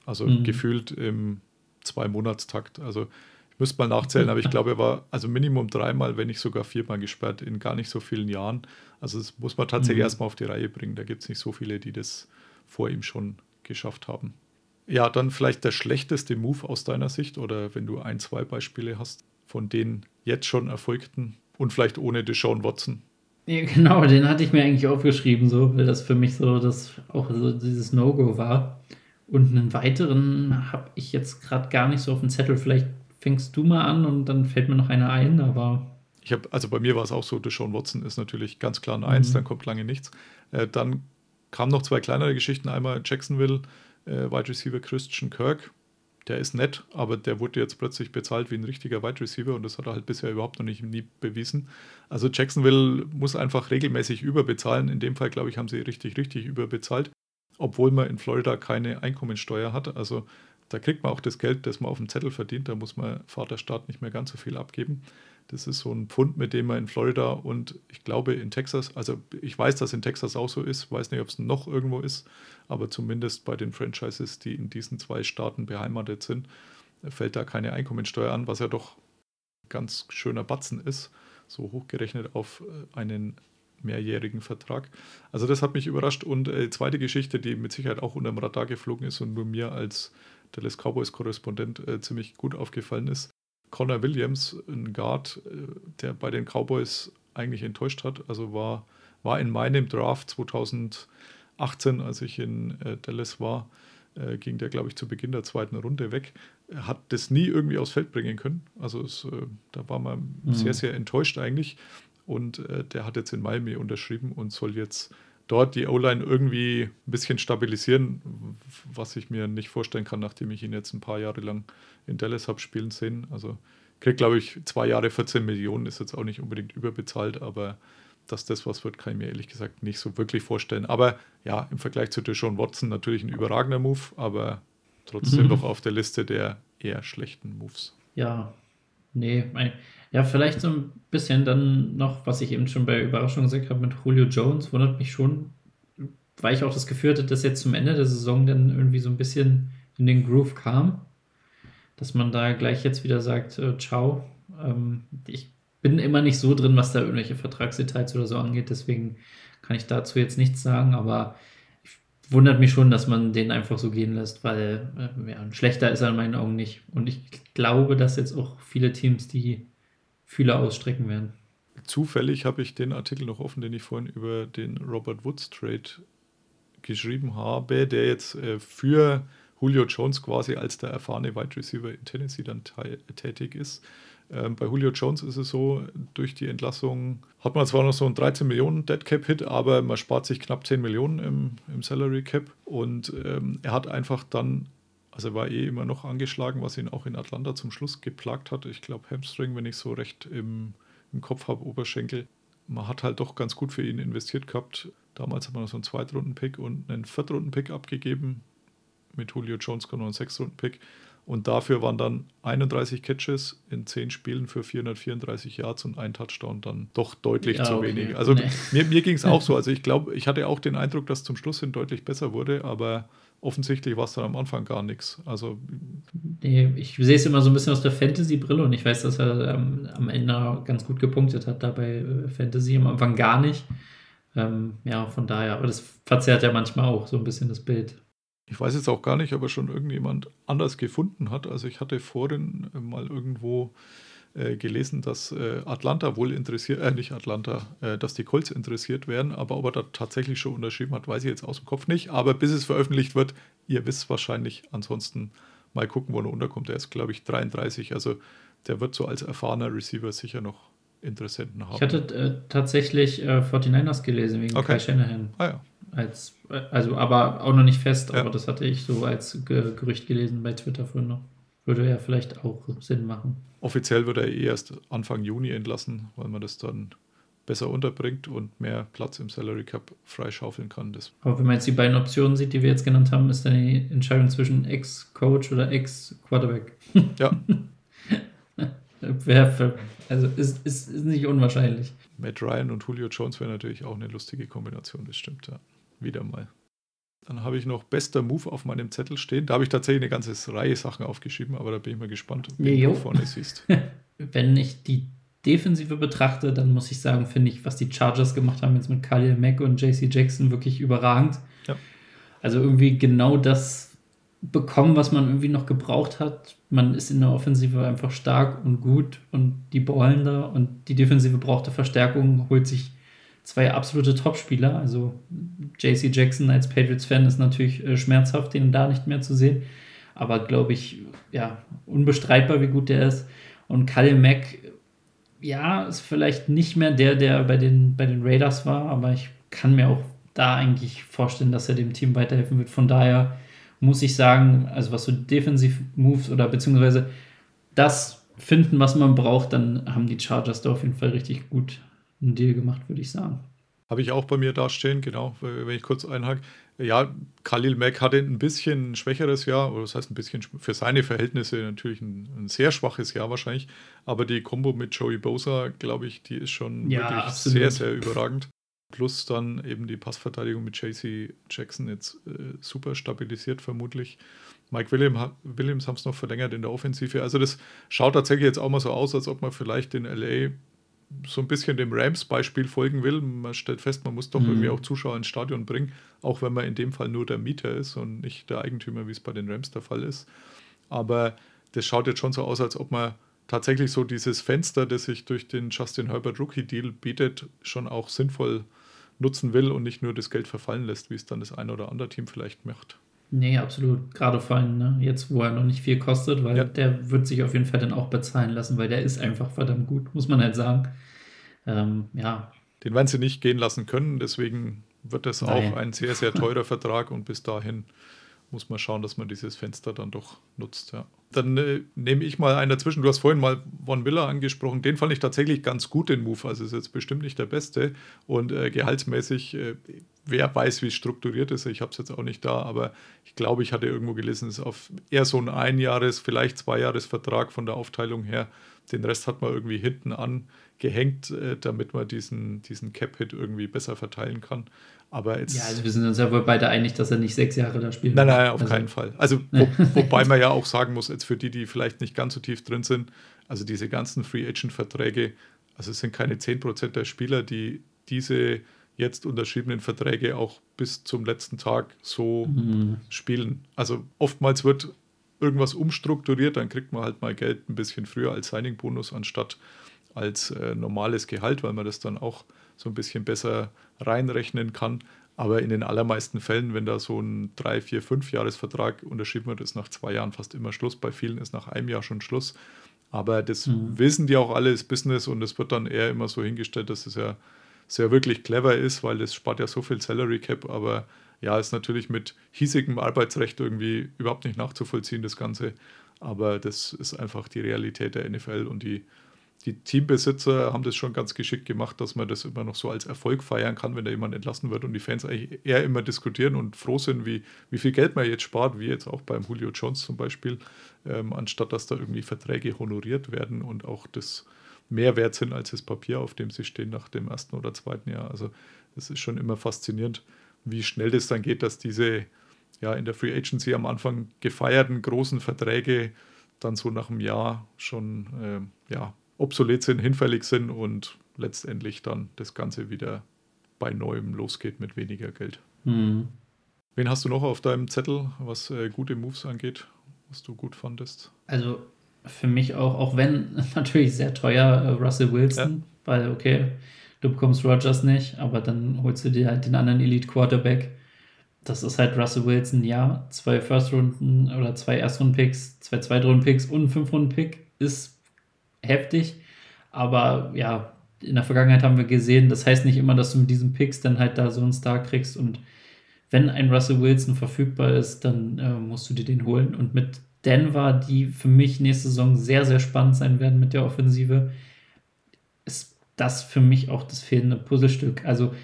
Speaker 1: Also mhm. gefühlt im Zwei-Monatstakt. Also ich müsste mal nachzählen, aber ich glaube, er war also Minimum dreimal, wenn nicht sogar viermal gesperrt in gar nicht so vielen Jahren. Also das muss man tatsächlich mhm. erstmal auf die Reihe bringen. Da gibt es nicht so viele, die das vor ihm schon geschafft haben. Ja, dann vielleicht der schlechteste Move aus deiner Sicht oder wenn du ein, zwei Beispiele hast von den jetzt schon erfolgten und vielleicht ohne Deshaun Watson.
Speaker 3: Ja, genau, den hatte ich mir eigentlich aufgeschrieben, so, weil das für mich so das auch so dieses No-Go war. Und einen weiteren habe ich jetzt gerade gar nicht so auf dem Zettel. Vielleicht fängst du mal an und dann fällt mir noch einer ein, aber.
Speaker 1: Ich habe, also bei mir war es auch so, Deshaun Watson ist natürlich ganz klar ein Eins, mhm. dann kommt lange nichts. Äh, dann kamen noch zwei kleinere Geschichten. Einmal Jacksonville, äh, Wide Receiver Christian Kirk. Der ist nett, aber der wurde jetzt plötzlich bezahlt wie ein richtiger Wide Receiver und das hat er halt bisher überhaupt noch nicht nie bewiesen. Also Jacksonville muss einfach regelmäßig überbezahlen. In dem Fall, glaube ich, haben sie richtig, richtig überbezahlt, obwohl man in Florida keine Einkommensteuer hat. Also da kriegt man auch das Geld, das man auf dem Zettel verdient. Da muss man Vaterstaat nicht mehr ganz so viel abgeben. Das ist so ein Pfund, mit dem man in Florida und ich glaube in Texas, also ich weiß, dass in Texas auch so ist, weiß nicht, ob es noch irgendwo ist, aber zumindest bei den Franchises, die in diesen zwei Staaten beheimatet sind, fällt da keine Einkommensteuer an, was ja doch ganz schöner Batzen ist, so hochgerechnet auf einen mehrjährigen Vertrag. Also das hat mich überrascht. Und äh, zweite Geschichte, die mit Sicherheit auch unter dem Radar geflogen ist und nur mir als Dallas Cowboys-Korrespondent äh, ziemlich gut aufgefallen ist. Connor Williams, ein Guard, äh, der bei den Cowboys eigentlich enttäuscht hat, also war, war in meinem Draft 2018, als ich in äh, Dallas war, äh, ging der, glaube ich, zu Beginn der zweiten Runde weg. Hat das nie irgendwie aufs Feld bringen können. Also es, äh, da war man mhm. sehr, sehr enttäuscht eigentlich. Und äh, der hat jetzt in Miami unterschrieben und soll jetzt dort die O-Line irgendwie ein bisschen stabilisieren, was ich mir nicht vorstellen kann, nachdem ich ihn jetzt ein paar Jahre lang in Dallas habe spielen sehen. Also kriegt, glaube ich, zwei Jahre 14 Millionen, ist jetzt auch nicht unbedingt überbezahlt, aber dass das was wird, kann ich mir ehrlich gesagt nicht so wirklich vorstellen. Aber ja, im Vergleich zu Deshaun Watson natürlich ein überragender Move, aber trotzdem mhm. noch auf der Liste der eher schlechten Moves.
Speaker 3: Ja, nee, mein, ja, vielleicht so ein bisschen dann noch, was ich eben schon bei Überraschung gesagt habe mit Julio Jones, wundert mich schon, weil ich auch das Gefühl hatte, dass jetzt zum Ende der Saison dann irgendwie so ein bisschen in den Groove kam, dass man da gleich jetzt wieder sagt, äh, ciao. Ähm, ich bin immer nicht so drin, was da irgendwelche Vertragsdetails oder so angeht, deswegen kann ich dazu jetzt nichts sagen, aber wundert mich schon, dass man den einfach so gehen lässt, weil äh, ja, schlechter ist er in meinen Augen nicht. Und ich glaube, dass jetzt auch viele Teams, die Fühler ausstrecken werden.
Speaker 1: Zufällig habe ich den Artikel noch offen, den ich vorhin über den Robert Woods Trade geschrieben habe, der jetzt äh, für Julio Jones quasi als der erfahrene Wide Receiver in Tennessee dann tätig ist. Ähm, bei Julio Jones ist es so, durch die Entlassung hat man zwar noch so einen 13 Millionen Dead Cap Hit, aber man spart sich knapp 10 Millionen im, im Salary Cap und ähm, er hat einfach dann also er war eh immer noch angeschlagen, was ihn auch in Atlanta zum Schluss geplagt hat. Ich glaube Hamstring, wenn ich so recht im, im Kopf habe, Oberschenkel. Man hat halt doch ganz gut für ihn investiert gehabt. Damals hat man noch so einen Zweitrunden-Pick und einen Viertrunden-Pick abgegeben. Mit Julio Jones noch einen Sechstrunden-Pick. Und dafür waren dann 31 Catches in 10 Spielen für 434 Yards und ein Touchdown dann doch deutlich ja, zu okay. wenig. Also nee. mir, mir ging es auch so. Also ich glaube, ich hatte auch den Eindruck, dass zum Schluss hin deutlich besser wurde, aber offensichtlich war es dann am Anfang gar nichts. Also
Speaker 3: nee, ich sehe es immer so ein bisschen aus der Fantasy-Brille und ich weiß, dass er ähm, am Ende ganz gut gepunktet hat dabei äh, Fantasy, am Anfang gar nicht. Ähm, ja, von daher, aber das verzerrt ja manchmal auch so ein bisschen das Bild.
Speaker 1: Ich weiß jetzt auch gar nicht, ob er schon irgendjemand anders gefunden hat. Also ich hatte vorhin mal irgendwo äh, gelesen, dass äh, Atlanta wohl interessiert, äh, nicht Atlanta, äh, dass die Colts interessiert werden, aber ob er da tatsächlich schon unterschrieben hat, weiß ich jetzt aus dem Kopf nicht. Aber bis es veröffentlicht wird, ihr wisst wahrscheinlich, ansonsten mal gucken, wo er unterkommt. Er ist, glaube ich, 33, also der wird so als erfahrener Receiver sicher noch Interessenten haben.
Speaker 3: Ich hatte äh, tatsächlich äh, 49ers gelesen wegen okay. Kai Shanahan.
Speaker 1: Ah ja.
Speaker 3: Als, äh, also, aber auch noch nicht fest, ja. aber das hatte ich so als Gerücht gelesen bei Twitter vorhin noch. Würde ja vielleicht auch Sinn machen.
Speaker 1: Offiziell wird er eh erst Anfang Juni entlassen, weil man das dann besser unterbringt und mehr Platz im Salary Cup freischaufeln kann. Das
Speaker 3: Aber wenn man jetzt die beiden Optionen sieht, die wir jetzt genannt haben, ist dann die Entscheidung zwischen Ex-Coach oder Ex-Quarterback.
Speaker 1: ja,
Speaker 3: also ist, ist, ist nicht unwahrscheinlich.
Speaker 1: Matt Ryan und Julio Jones wäre natürlich auch eine lustige Kombination, das stimmt, ja. Wieder mal. Dann habe ich noch bester Move auf meinem Zettel stehen. Da habe ich tatsächlich eine ganze Reihe Sachen aufgeschrieben, aber da bin ich mal gespannt, wie du vorne siehst.
Speaker 3: Wenn ich die Defensive betrachte, dann muss ich sagen, finde ich, was die Chargers gemacht haben jetzt mit Khalil Mack und JC Jackson wirklich überragend.
Speaker 1: Ja.
Speaker 3: Also irgendwie genau das bekommen, was man irgendwie noch gebraucht hat. Man ist in der Offensive einfach stark und gut und die ballen da und die Defensive brauchte Verstärkung, holt sich zwei absolute Topspieler. Also JC Jackson als Patriots-Fan ist natürlich äh, schmerzhaft, den da nicht mehr zu sehen. Aber glaube ich, ja, unbestreitbar, wie gut der ist. Und Khalil Mack, ja, ist vielleicht nicht mehr der, der bei den, bei den Raiders war, aber ich kann mir auch da eigentlich vorstellen, dass er dem Team weiterhelfen wird. Von daher muss ich sagen, also was so Defensiv-Moves oder beziehungsweise das finden, was man braucht, dann haben die Chargers da auf jeden Fall richtig gut einen Deal gemacht, würde ich sagen.
Speaker 1: Habe ich auch bei mir da stehen, genau, wenn ich kurz einhake. Ja, Khalil Mack hatte ein bisschen ein schwächeres Jahr, oder das heißt ein bisschen für seine Verhältnisse natürlich ein, ein sehr schwaches Jahr wahrscheinlich. Aber die Kombo mit Joey Bosa, glaube ich, die ist schon
Speaker 3: Ja,
Speaker 1: wirklich
Speaker 3: absolut.
Speaker 1: sehr, sehr überragend. Plus dann eben die Passverteidigung mit JC Jackson jetzt äh, super stabilisiert, vermutlich. Mike William, Williams haben es noch verlängert in der Offensive. Also das schaut tatsächlich jetzt auch mal so aus, als ob man vielleicht in LA so ein bisschen dem Rams-Beispiel folgen will. Man stellt fest, man muss doch
Speaker 3: Mhm.
Speaker 1: irgendwie auch Zuschauer ins Stadion bringen, auch wenn man in dem Fall nur der Mieter ist und nicht der Eigentümer, wie es bei den Rams der Fall ist. Aber das schaut jetzt schon so aus, als ob man tatsächlich so dieses Fenster, das sich durch den Justin Herbert Rookie-Deal bietet, schon auch sinnvoll nutzen will und nicht nur das Geld verfallen lässt, wie es dann das eine oder andere Team vielleicht macht.
Speaker 3: Nee, absolut. Gerade vor allem, ne? jetzt wo er noch nicht viel kostet, weil
Speaker 1: Ja.
Speaker 3: der wird sich auf jeden Fall dann auch bezahlen lassen, weil der ist einfach verdammt gut, muss man halt sagen. Ähm, ja,
Speaker 1: Den werden sie nicht gehen lassen können, deswegen wird das
Speaker 3: Nein.
Speaker 1: auch ein sehr, sehr teurer Vertrag und bis dahin muss man schauen, dass man dieses Fenster dann doch nutzt. Ja. Dann äh, nehme ich mal einen dazwischen. Du hast vorhin mal Von Villa angesprochen. Den fand ich tatsächlich ganz gut, den Move. Also ist jetzt bestimmt nicht der beste. Und äh, gehaltsmäßig, äh, wer weiß, wie es strukturiert ist. Ich habe es jetzt auch nicht da, aber ich glaube, ich hatte irgendwo gelesen, es ist auf eher so ein Einjahres-, vielleicht Zweijahres-Vertrag von der Aufteilung her. Den Rest hat man irgendwie hinten angehängt, äh, damit man diesen, diesen Cap-Hit irgendwie besser verteilen kann. Aber jetzt.
Speaker 3: ja, also wir sind uns ja wohl beide einig, dass er nicht sechs Jahre da spielt.
Speaker 1: Nein, nein, auf
Speaker 3: also,
Speaker 1: keinen Fall. Also, wo, wobei man ja auch sagen muss, jetzt für die, die vielleicht nicht ganz so tief drin sind, also diese ganzen Free Agent-Verträge, also es sind keine 10% der Spieler, die diese jetzt unterschriebenen Verträge auch bis zum letzten Tag so
Speaker 3: Mhm.
Speaker 1: spielen. Also oftmals wird irgendwas umstrukturiert, dann kriegt man halt mal Geld ein bisschen früher als Signing-Bonus anstatt als äh, normales Gehalt, weil man das dann auch so ein bisschen besser reinrechnen kann. Aber in den allermeisten Fällen, wenn da so ein 3, 4, 5 Jahresvertrag unterschrieben wird, ist nach zwei Jahren fast immer Schluss. Bei vielen ist nach einem Jahr schon Schluss. Aber das
Speaker 3: Mhm.
Speaker 1: wissen die auch alle, ist Business und es wird dann eher immer so hingestellt, dass es ja sehr wirklich clever ist, weil es spart ja so viel Salary Cap, aber ja, ist natürlich mit hiesigem Arbeitsrecht irgendwie überhaupt nicht nachzuvollziehen, das Ganze. Aber das ist einfach die Realität der NFL und die, die Teambesitzer haben das schon ganz geschickt gemacht, dass man das immer noch so als Erfolg feiern kann, wenn da jemand entlassen wird und die Fans eigentlich eher immer diskutieren und froh sind, wie, wie viel Geld man jetzt spart, wie jetzt auch beim Julio Jones zum Beispiel, ähm, anstatt dass da irgendwie Verträge honoriert werden und auch das mehr wert sind als das Papier, auf dem sie stehen nach dem ersten oder zweiten Jahr. Also es ist schon immer faszinierend, wie schnell das dann geht, dass diese ja in der Free Agency am Anfang gefeierten großen Verträge dann so nach einem Jahr schon ähm, ja, obsolet sind, hinfällig sind und letztendlich dann das Ganze wieder bei neuem losgeht mit weniger Geld.
Speaker 3: Mhm.
Speaker 1: Wen hast du noch auf deinem Zettel, was äh, gute Moves angeht, was du gut fandest?
Speaker 3: Also für mich auch, auch wenn natürlich sehr teuer äh, Russell Wilson, weil okay, du bekommst Rogers nicht, aber dann holst du dir halt den anderen Elite Quarterback. Das ist halt Russell Wilson, ja. Zwei First-Runden oder zwei Erstrunden-Picks, zwei Zweitrunden-Picks und ein Fünf-Runden-Pick ist heftig. Aber ja, in der Vergangenheit haben wir gesehen, das heißt nicht immer, dass du mit diesen Picks dann halt da so einen Star kriegst. Und wenn ein Russell Wilson verfügbar ist, dann äh, musst du dir den holen. Und mit Denver, die für mich nächste Saison sehr, sehr spannend sein werden mit der Offensive, es das für mich auch das fehlende Puzzlestück. Also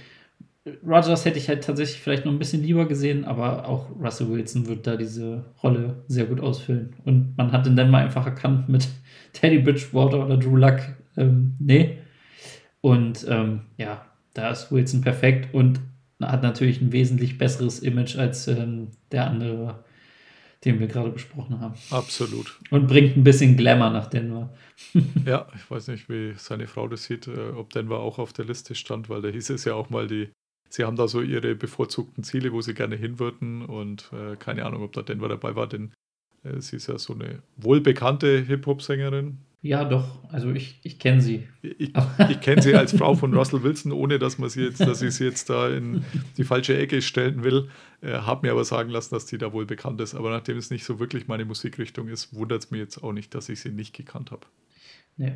Speaker 3: Rogers hätte ich halt tatsächlich vielleicht noch ein bisschen lieber gesehen, aber auch Russell Wilson wird da diese Rolle sehr gut ausfüllen. Und man hat dann mal einfach erkannt mit Teddy Bridgewater oder Drew Luck. Ähm, nee. Und ähm, ja, da ist Wilson perfekt und hat natürlich ein wesentlich besseres Image als ähm, der andere, den wir gerade besprochen haben.
Speaker 1: Absolut.
Speaker 3: Und bringt ein bisschen Glamour nach Denver.
Speaker 1: ja, ich weiß nicht, wie seine Frau das sieht, äh, ob Denver auch auf der Liste stand, weil da hieß es ja auch mal, die, sie haben da so ihre bevorzugten Ziele, wo sie gerne hin würden und äh, keine Ahnung, ob da Denver dabei war, denn sie ist ja so eine wohlbekannte Hip-Hop-Sängerin,
Speaker 3: ja, doch. Also ich, ich kenne sie.
Speaker 1: Ich, ich kenne sie als Frau von Russell Wilson, ohne dass man sie jetzt, dass ich sie jetzt da in die falsche Ecke stellen will. Äh, habe mir aber sagen lassen, dass sie da wohl bekannt ist. Aber nachdem es nicht so wirklich meine Musikrichtung ist, wundert es mir jetzt auch nicht, dass ich sie nicht gekannt habe.
Speaker 3: Nee.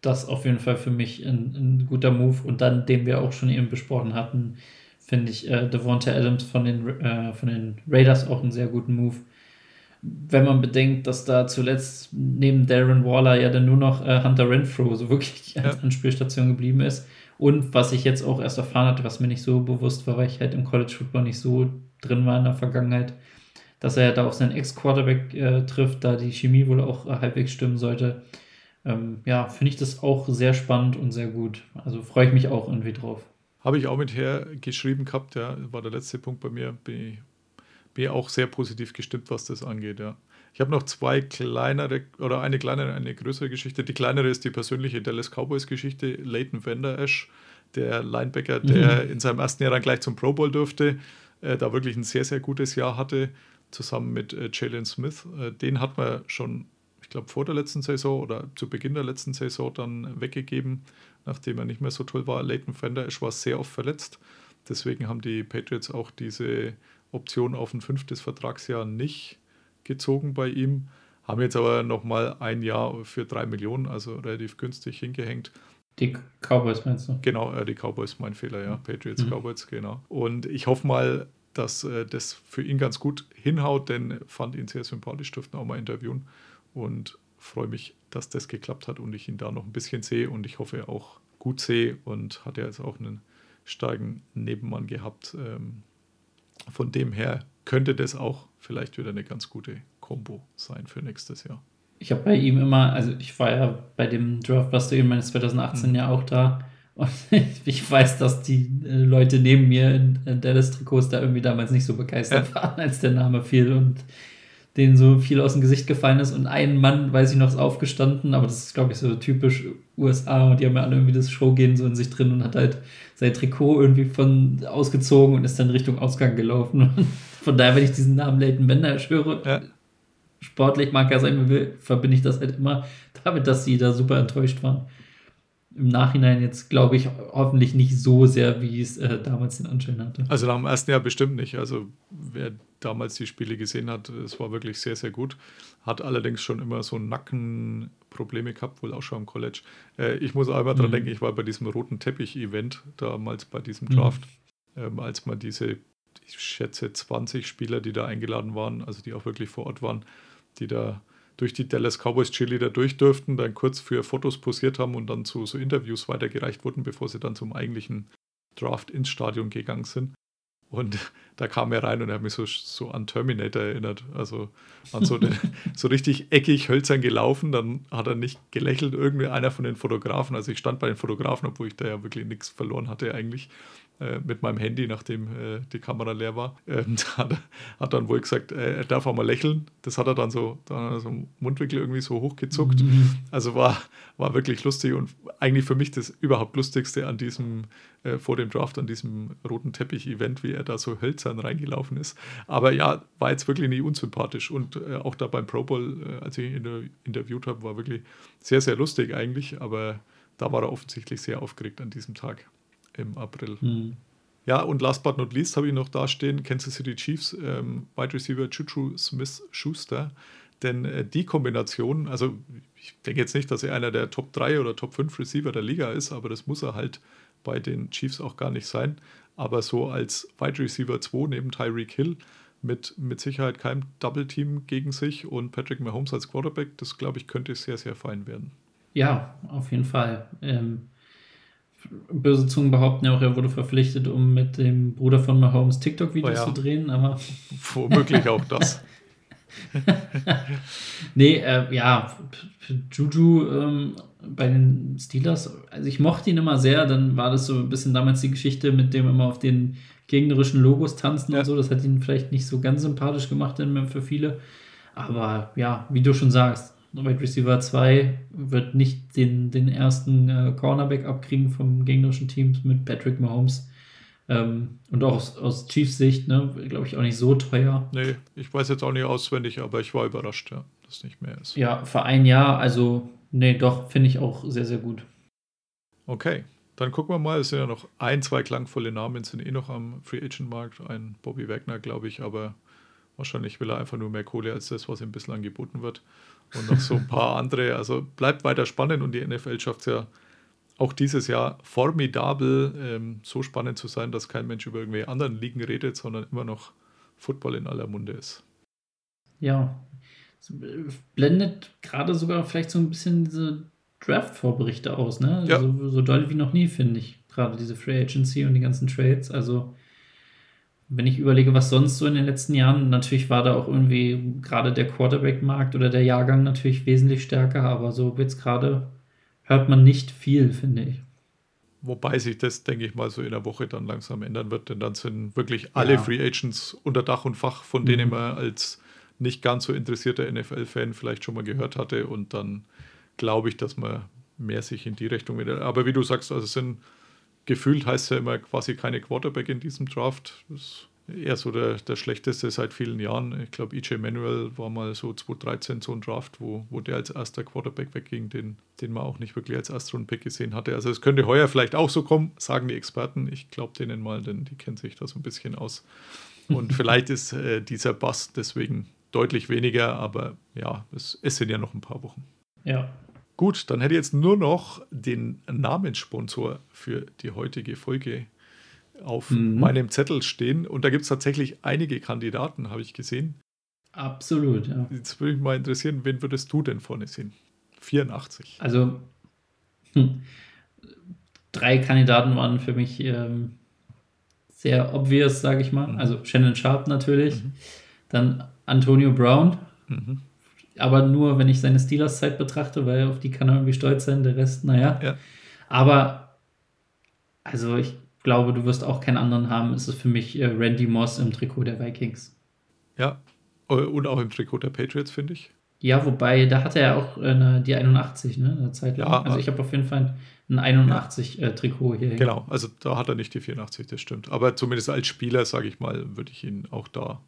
Speaker 3: Das auf jeden Fall für mich ein, ein, guter Move. Und dann, den wir auch schon eben besprochen hatten, finde ich äh, Devonta Adams von den, äh, von den Raiders auch einen sehr guten Move wenn man bedenkt, dass da zuletzt neben Darren Waller ja dann nur noch äh, Hunter Renfro so wirklich als ja. Anspielstation geblieben ist. Und was ich jetzt auch erst erfahren hatte, was mir nicht so bewusst war, weil ich halt im College Football nicht so drin war in der Vergangenheit, dass er da auch seinen Ex-Quarterback äh, trifft, da die Chemie wohl auch äh, halbwegs stimmen sollte. Ähm, ja, finde ich das auch sehr spannend und sehr gut. Also freue ich mich auch irgendwie drauf.
Speaker 1: Habe ich auch mit hergeschrieben gehabt, ja, war der letzte Punkt bei mir. Bin ich bin auch sehr positiv gestimmt, was das angeht, ja. Ich habe noch zwei kleinere oder eine kleinere, eine größere Geschichte. Die kleinere ist die persönliche Dallas Cowboys Geschichte. Leighton Vander Esch, der Linebacker, der mhm. in seinem ersten Jahr dann gleich zum Pro Bowl durfte, äh, da wirklich ein sehr, sehr gutes Jahr hatte, zusammen mit äh, Jalen Smith. Äh, den hat man schon, ich glaube, vor der letzten Saison oder zu Beginn der letzten Saison dann weggegeben, nachdem er nicht mehr so toll war. Leighton Vander Esch war sehr oft verletzt. Deswegen haben die Patriots auch diese Option auf ein fünftes Vertragsjahr nicht gezogen bei ihm. Haben jetzt aber nochmal ein Jahr für drei Millionen, also relativ günstig hingehängt.
Speaker 3: Die Cowboys meinst du?
Speaker 1: Genau, äh, die Cowboys, mein Fehler, ja. Patriots, mhm. Cowboys, genau. Und ich hoffe mal, dass äh, das für ihn ganz gut hinhaut, denn fand ihn sehr sympathisch, durften auch mal interviewen und freue mich, dass das geklappt hat und ich ihn da noch ein bisschen sehe und ich hoffe auch gut sehe und hat ja jetzt auch einen starken Nebenmann gehabt, ähm, von dem her könnte das auch vielleicht wieder eine ganz gute Kombo sein für nächstes Jahr.
Speaker 3: Ich habe bei ihm immer, also ich war ja bei dem Draft, was du eben meinst, 2018 mhm. ja auch da. Und ich weiß, dass die äh, Leute neben mir in, in Dallas-Trikots da irgendwie damals nicht so begeistert ja. waren, als der Name fiel und denen so viel aus dem Gesicht gefallen ist. Und ein Mann, weiß ich noch, ist aufgestanden, aber das ist, glaube ich, so typisch USA und die haben ja alle irgendwie das Showgehen so in sich drin und hat halt sein Trikot irgendwie von ausgezogen und ist dann Richtung Ausgang gelaufen. von daher, wenn ich diesen Namen Leighton Bender höre, ja. sportlich mag er sein, will, verbinde ich das halt immer damit, dass sie da super enttäuscht waren im Nachhinein jetzt, glaube ich, hoffentlich nicht so sehr, wie es äh, damals den Anschein hatte.
Speaker 1: Also nach dem ersten Jahr bestimmt nicht. Also wer damals die Spiele gesehen hat, es war wirklich sehr, sehr gut. Hat allerdings schon immer so Nackenprobleme gehabt, wohl auch schon im College. Äh, ich muss auch immer mhm. dran denken, ich war bei diesem roten Teppich-Event damals bei diesem mhm. Draft, mhm. ähm, als man diese, ich schätze, 20 Spieler, die da eingeladen waren, also die auch wirklich vor Ort waren, die da durch die Dallas Cowboys Cheerleader durch durften, dann kurz für Fotos posiert haben und dann zu so Interviews weitergereicht wurden, bevor sie dann zum eigentlichen Draft ins Stadion gegangen sind. Und da kam er rein und er hat mich so, so an Terminator erinnert. Also an so, den, so richtig eckig hölzern gelaufen. Dann hat er nicht gelächelt, irgendwie einer von den Fotografen. Also ich stand bei den Fotografen, obwohl ich da ja wirklich nichts verloren hatte eigentlich. Äh, mit meinem Handy, nachdem äh, die Kamera leer war. Ähm, hat, hat, dann wohl gesagt, äh, er darf auch mal lächeln. Das hat er dann so, dann so Mundwinkel irgendwie so hochgezuckt. Mhm. Also war, war wirklich lustig und eigentlich für mich das überhaupt Lustigste an diesem, äh, vor dem Draft, an diesem roten Teppich-Event, wie er da so hölzern reingelaufen ist. Aber ja, war jetzt wirklich nicht unsympathisch und äh, auch da beim Pro Bowl, als ich ihn interviewt habe, war wirklich sehr, sehr lustig eigentlich, aber da war er offensichtlich sehr aufgeregt an diesem Tag im April. Mhm. Ja, und last but not least habe ich noch da stehen Kansas City Chiefs, ähm, Wide Receiver Juju Smith-Schuster. Denn äh, die Kombination, also ich denke jetzt nicht, dass er einer der Top 3 oder Top 5 Receiver der Liga ist, aber das muss er halt bei den Chiefs auch gar nicht sein. Aber so als Wide Receiver 2 neben Tyreek Hill mit mit Sicherheit keinem Double Team gegen sich und Patrick Mahomes als Quarterback, das glaube ich könnte sehr, sehr fein werden.
Speaker 3: Ja, auf jeden Fall. Ähm, böse Zungen behaupten ja auch, er wurde verpflichtet, um mit dem Bruder von Mahomes TikTok-Videos
Speaker 1: Oh ja.
Speaker 3: zu drehen, aber
Speaker 1: Womöglich auch das.
Speaker 3: nee, äh, ja, Juju ähm, bei den Steelers, also ich mochte ihn immer sehr, dann war das so ein bisschen damals die Geschichte mit dem immer auf den gegnerischen Logos tanzen
Speaker 1: Ja.
Speaker 3: und so, das hat ihn vielleicht nicht so ganz sympathisch gemacht für viele, aber ja, wie du schon sagst, Wide Receiver 2 wird nicht den, den ersten äh, Cornerback abkriegen vom gegnerischen Team mit Patrick Mahomes. Ähm, und auch aus, aus Chiefs Sicht, ne, glaube ich, auch nicht so teuer.
Speaker 1: Nee, ich weiß jetzt auch nicht auswendig, aber ich war überrascht, ja, dass es nicht mehr ist.
Speaker 3: Ja, für ein Jahr, also, nee, doch, finde ich auch sehr, sehr gut.
Speaker 1: Okay, dann gucken wir mal. Es sind ja noch ein, zwei klangvolle Namen, sind eh noch am Free Agent Markt. Ein Bobby Wagner, glaube ich, aber wahrscheinlich will er einfach nur mehr Kohle als das, was ihm bislang geboten wird. Und noch so ein paar andere. Also bleibt weiter spannend und die NFL schafft es ja auch dieses Jahr formidabel, ähm, so spannend zu sein, dass kein Mensch über irgendwelche anderen Ligen redet, sondern immer noch Football in aller Munde ist.
Speaker 3: Ja, es blendet gerade sogar vielleicht so ein bisschen diese Draft-Vorberichte aus, ne?
Speaker 1: Ja.
Speaker 3: So, so doll wie noch nie, finde ich. Gerade diese Free Agency und die ganzen Trades. Also, wenn ich überlege, was sonst so in den letzten Jahren, natürlich war da auch irgendwie gerade der Quarterback-Markt oder der Jahrgang natürlich wesentlich stärker, aber so jetzt gerade hört man nicht viel, finde ich.
Speaker 1: Wobei sich das, denke ich mal, so in der Woche dann langsam ändern wird, denn dann sind wirklich alle
Speaker 3: Ja.
Speaker 1: Free Agents unter Dach und Fach, von denen
Speaker 3: Mhm.
Speaker 1: man als nicht ganz so interessierter NFL-Fan vielleicht schon mal gehört hatte. Und dann glaube ich, dass man mehr sich in die Richtung wieder. Aber wie du sagst, also es sind gefühlt heißt ja immer quasi keine Quarterback in diesem Draft. Das ist eher so der, der schlechteste seit vielen Jahren. Ich glaube, EJ Manuel war mal so 2013 so ein Draft, wo, wo der als erster Quarterback wegging, den, den man auch nicht wirklich als Erstrunden-Pick gesehen hatte. Also es könnte heuer vielleicht auch so kommen, sagen die Experten. Ich glaube denen mal, denn die kennen sich da so ein bisschen aus. Und vielleicht ist äh, dieser Bass deswegen deutlich weniger, aber ja, es, es sind ja noch ein paar Wochen.
Speaker 3: Ja.
Speaker 1: Gut, dann hätte ich jetzt nur noch den Namenssponsor für die heutige Folge auf
Speaker 3: Mhm.
Speaker 1: meinem Zettel stehen. Und da gibt es tatsächlich einige Kandidaten, habe ich gesehen.
Speaker 3: Absolut, ja.
Speaker 1: Jetzt würde mich mal interessieren, wen würdest du denn vorne sehen? 84.
Speaker 3: Also hm, drei Kandidaten waren für mich ähm, sehr obvious, sage ich mal.
Speaker 1: Mhm.
Speaker 3: Also Shannon Sharp natürlich, dann Antonio Brown,
Speaker 1: Mhm.
Speaker 3: Aber nur, wenn ich seine Steelers-Zeit betrachte, weil auf die kann er irgendwie stolz sein, der Rest, naja.
Speaker 1: Ja.
Speaker 3: Aber, also ich glaube, du wirst auch keinen anderen haben. Es ist für mich äh, Randy Moss im Trikot der Vikings.
Speaker 1: Ja, äh, und auch im Trikot der Patriots, finde ich.
Speaker 3: Ja, wobei, da hatte er auch eine, die 81, ne, eine Zeit lang.
Speaker 1: Ja,
Speaker 3: also ich habe auf jeden Fall ein 81-Trikot hier. hängen.
Speaker 1: Genau, also da hat er nicht die 84, das stimmt. Aber zumindest als Spieler, sage ich mal, würde ich ihn auch da.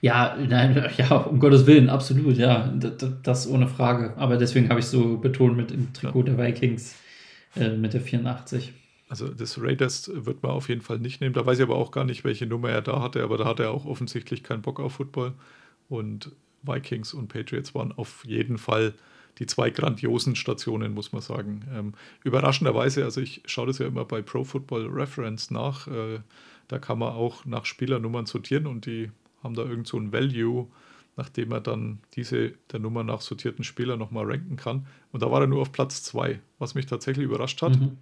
Speaker 3: Ja, nein, ja, um Gottes Willen, absolut, ja. D d- das ohne Frage. Aber deswegen habe ich so betont mit dem Trikot der Vikings äh, mit der 84.
Speaker 1: Also das Raiders wird man auf jeden Fall nicht nehmen. Da weiß ich aber auch gar nicht, welche Nummer er da hatte, aber da hat er auch offensichtlich keinen Bock auf Football. Und Vikings und Patriots waren auf jeden Fall die zwei grandiosen Stationen, muss man sagen. Ähm, überraschenderweise, also ich schaue das ja immer bei Pro Football Reference nach, äh, da kann man auch nach Spielernummern sortieren und die haben da irgend so ein Value, nachdem man dann diese der Nummer nach sortierten Spieler nochmal ranken kann. Und da war er nur auf Platz zwei, was mich tatsächlich überrascht hat.
Speaker 3: Mhm.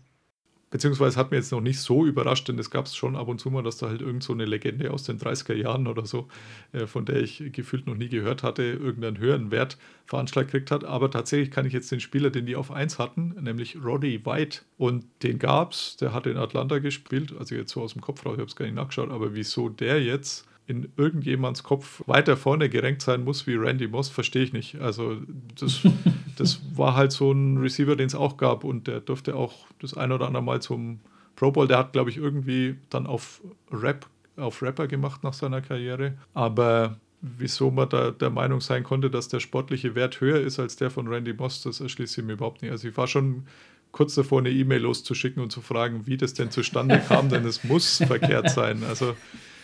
Speaker 1: Beziehungsweise hat mir jetzt noch nicht so überrascht, denn es gab es schon ab und zu mal, dass da halt irgend so eine Legende aus den 30er Jahren oder so, äh, von der ich gefühlt noch nie gehört hatte, irgendeinen höheren Wert veranschlagt gekriegt hat. Aber tatsächlich kann ich jetzt den Spieler, den die auf 1 hatten, nämlich Roddy White, und den gab es, der hat in Atlanta gespielt, also jetzt so aus dem Kopf raus, ich habe es gar nicht nachgeschaut, aber wieso der jetzt in irgendjemands Kopf weiter vorne gerankt sein muss wie Randy Moss, verstehe ich nicht. Also das, das war halt so ein Receiver, den es auch gab und der durfte auch das ein oder andere Mal zum Pro Bowl. Der hat, glaube ich, irgendwie dann auf Rap, auf Rapper gemacht nach seiner Karriere. Aber wieso man da der Meinung sein konnte, dass der sportliche Wert höher ist als der von Randy Moss, das erschließt sich mir überhaupt nicht. Also ich war schon kurz davor, eine E-Mail loszuschicken und zu fragen, wie das denn zustande kam, denn es muss verkehrt sein. Also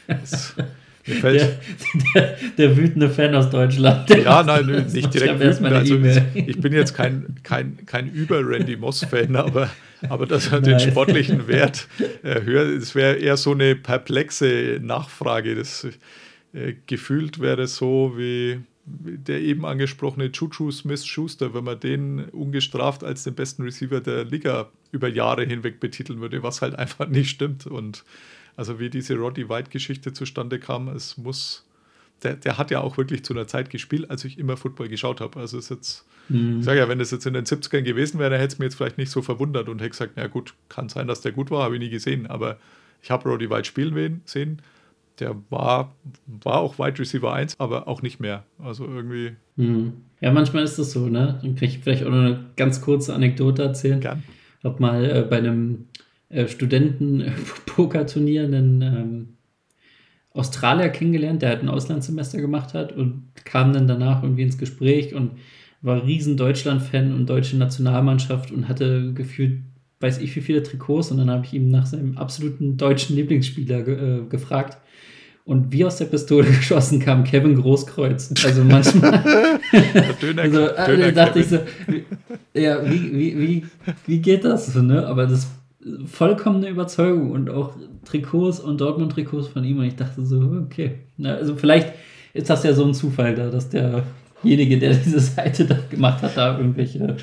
Speaker 1: es, fällt,
Speaker 3: Der, der, der wütende Fan aus Deutschland.
Speaker 1: ja, nein, nö, nicht
Speaker 3: Ich
Speaker 1: direkt wütend. Also
Speaker 3: E-Mail.
Speaker 1: ich bin jetzt kein, kein, kein Über-Randy Moss-Fan, aber, aber dass er den sportlichen Wert äh, höher, das wäre eher so eine perplexe Nachfrage. Das, äh, gefühlt wäre es so wie der eben angesprochene Juju Smith-Schuster, wenn man den ungestraft als den besten Receiver der Liga über Jahre hinweg betiteln würde, was halt einfach nicht stimmt. Und also wie diese Roddy White-Geschichte zustande kam, es muss, der, der hat ja auch wirklich zu einer Zeit gespielt, als ich immer Football geschaut habe. Also es ist jetzt,
Speaker 3: Mhm.
Speaker 1: ich sage ja, wenn das jetzt in den 70ern gewesen wäre, dann hätte es mir jetzt vielleicht nicht so verwundert und hätte gesagt, na gut, kann sein, dass der gut war, habe ich nie gesehen. Aber ich habe Roddy White spielen sehen. Der war, war auch Wide Receiver 1, aber auch nicht mehr. Also irgendwie
Speaker 3: Mhm. Ja, manchmal ist das so, ne? Dann kann ich vielleicht auch noch eine ganz kurze Anekdote erzählen.
Speaker 1: gern.
Speaker 3: Ich habe mal äh, bei einem äh, Studenten-Pokerturnier einen ähm, Australier kennengelernt, der halt ein Auslandssemester gemacht hat und kam dann danach irgendwie ins Gespräch und war riesen Deutschland-Fan und deutsche Nationalmannschaft und hatte gefühlt, weiß ich wie viele Trikots und dann habe ich ihm nach seinem absoluten deutschen Lieblingsspieler ge äh, gefragt. Und wie aus der Pistole geschossen kam Kevin Großkreuz. Also manchmal.
Speaker 1: Döner,
Speaker 3: Also, äh,
Speaker 1: Döner
Speaker 3: da dachte ich
Speaker 1: Kevin.
Speaker 3: so, wie, ja, wie, wie, wie, wie geht das so, ne? Aber das vollkommene Überzeugung und auch Trikots und Dortmund-Trikots von ihm und ich dachte so, okay. Na, also vielleicht ist das ja so ein Zufall da, dass derjenige, der diese Seite da gemacht hat, da irgendwelche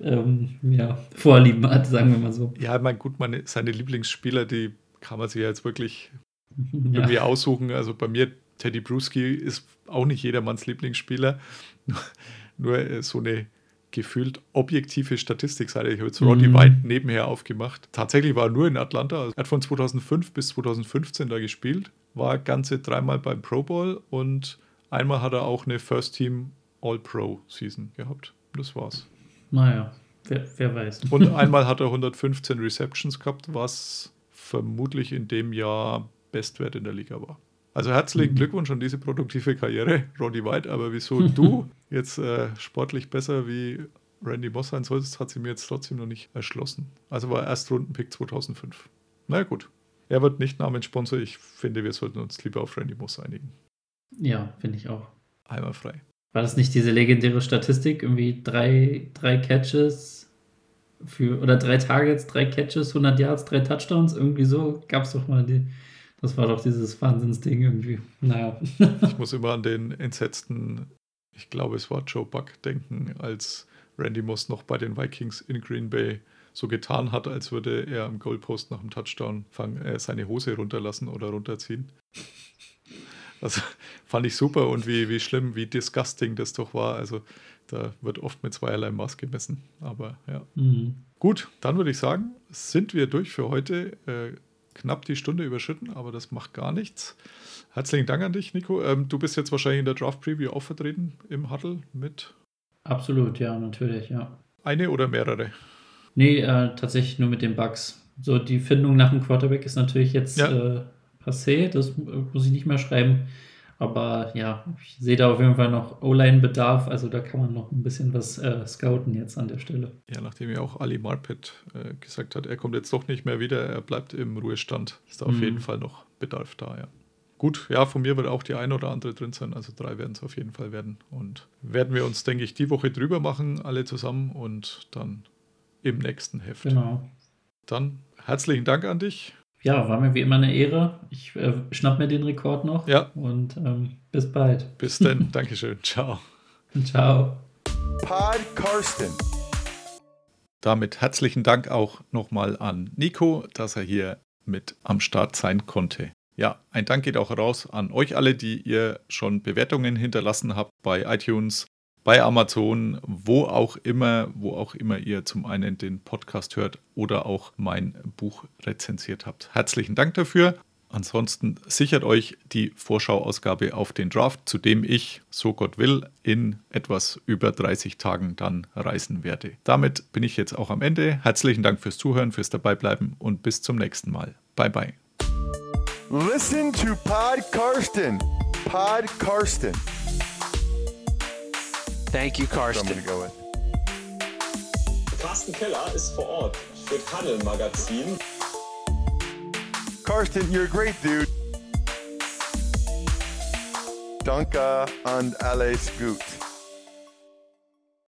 Speaker 3: ähm, ja, Vorlieben hat, sagen wir mal so.
Speaker 1: Ja, ich meine, gut, meine, seine Lieblingsspieler, die kann man sich ja jetzt wirklich
Speaker 3: Ja.
Speaker 1: irgendwie aussuchen. Also bei mir, Teddy Bruschi ist auch nicht jedermanns Lieblingsspieler. Nur äh, so eine gefühlt objektive Statistikseite. Ich habe jetzt Roddy
Speaker 3: Mhm.
Speaker 1: White nebenher aufgemacht. Tatsächlich war er nur in Atlanta. Also er hat von 2005 bis 2015 da gespielt, war ganze dreimal beim Pro Bowl und einmal hat er auch eine First Team All-Pro Season gehabt. Das war's.
Speaker 3: Naja, wer, wer weiß.
Speaker 1: Und einmal hat er 115 Receptions gehabt, was vermutlich in dem Jahr Bestwert in der Liga war. Also herzlichen Glückwunsch an diese produktive Karriere, Roddy White. Aber wieso du jetzt äh, sportlich besser wie Randy Moss sein solltest, hat sie mir jetzt trotzdem noch nicht erschlossen. Also war Erstrundenpick 2005. Na ja, gut. Er wird nicht Namenssponsor. Ich finde, wir sollten uns lieber auf Randy Moss einigen.
Speaker 3: Ja, finde ich auch.
Speaker 1: Einmal frei.
Speaker 3: War das nicht diese legendäre Statistik? Irgendwie drei, drei Catches für, oder drei Targets, drei Catches, 100 Yards, drei Touchdowns? Irgendwie so gab es doch mal die. Das war doch dieses Wahnsinnsding irgendwie. Naja.
Speaker 1: Ich muss immer an den entsetzten, ich glaube, es war Joe Buck, denken, als Randy Moss noch bei den Vikings in Green Bay so getan hat, als würde er am Goalpost nach dem Touchdown fang, äh, seine Hose runterlassen oder runterziehen. Das fand ich super und wie, wie schlimm, wie disgusting das doch war. Also da wird oft mit zweierlei Maß gemessen. Aber ja.
Speaker 3: Mhm.
Speaker 1: Gut, dann würde ich sagen, sind wir durch für heute. Äh, knapp die Stunde überschritten, aber das macht gar nichts. Herzlichen Dank an dich, Nico. Ähm, du bist jetzt wahrscheinlich in der Draft Preview auch vertreten im Huddle mit
Speaker 3: Absolut, ja, natürlich, ja.
Speaker 1: eine oder mehrere.
Speaker 3: Nee, äh, tatsächlich nur mit den Bugs. So, die Findung nach dem Quarterback ist natürlich jetzt
Speaker 1: Ja.
Speaker 3: äh, passé, das muss ich nicht mehr schreiben. Aber ja, ich sehe da auf jeden Fall noch O-Line-Bedarf, also da kann man noch ein bisschen was äh, scouten jetzt an der Stelle.
Speaker 1: Ja, nachdem ja auch Ali Marpet äh, gesagt hat, er kommt jetzt doch nicht mehr wieder, er bleibt im Ruhestand, ist da auf
Speaker 3: Mhm.
Speaker 1: jeden Fall noch Bedarf da, ja. Gut, ja, von mir wird auch die eine oder andere drin sein, also drei werden es auf jeden Fall werden. Und werden wir uns, denke ich, die Woche drüber machen, alle zusammen und dann im nächsten Heft.
Speaker 3: Genau.
Speaker 1: Dann herzlichen Dank an dich.
Speaker 3: Ja, war mir wie immer eine Ehre. Ich äh, schnapp mir den Rekord noch.
Speaker 1: Ja.
Speaker 3: Und ähm, bis bald.
Speaker 1: Bis dann. Dankeschön. Ciao.
Speaker 3: Ciao.
Speaker 2: Pod Karsten.
Speaker 1: Damit herzlichen Dank auch nochmal an Nico, dass er hier mit am Start sein konnte. Ja, ein Dank geht auch raus an euch alle, die ihr schon Bewertungen hinterlassen habt bei iTunes, bei Amazon, wo auch immer, wo auch immer ihr zum einen den Podcast hört oder auch mein Buch rezensiert habt. Herzlichen Dank dafür. Ansonsten sichert euch die Vorschauausgabe auf den Draft, zu dem ich, so Gott will, in etwas über 30 Tagen dann reisen werde. Damit bin ich jetzt auch am Ende. Herzlichen Dank fürs Zuhören, fürs Dabeibleiben und bis zum nächsten Mal. Bye bye.
Speaker 2: Listen to Pod Karsten. Pod Karsten.
Speaker 4: Thank you,
Speaker 2: That's what I'm
Speaker 4: Karsten.
Speaker 2: going to go with.
Speaker 5: Carsten Keller ist vor Ort für Tunnel Magazin.
Speaker 2: Karsten, you're a great dude. Danke und alles gut.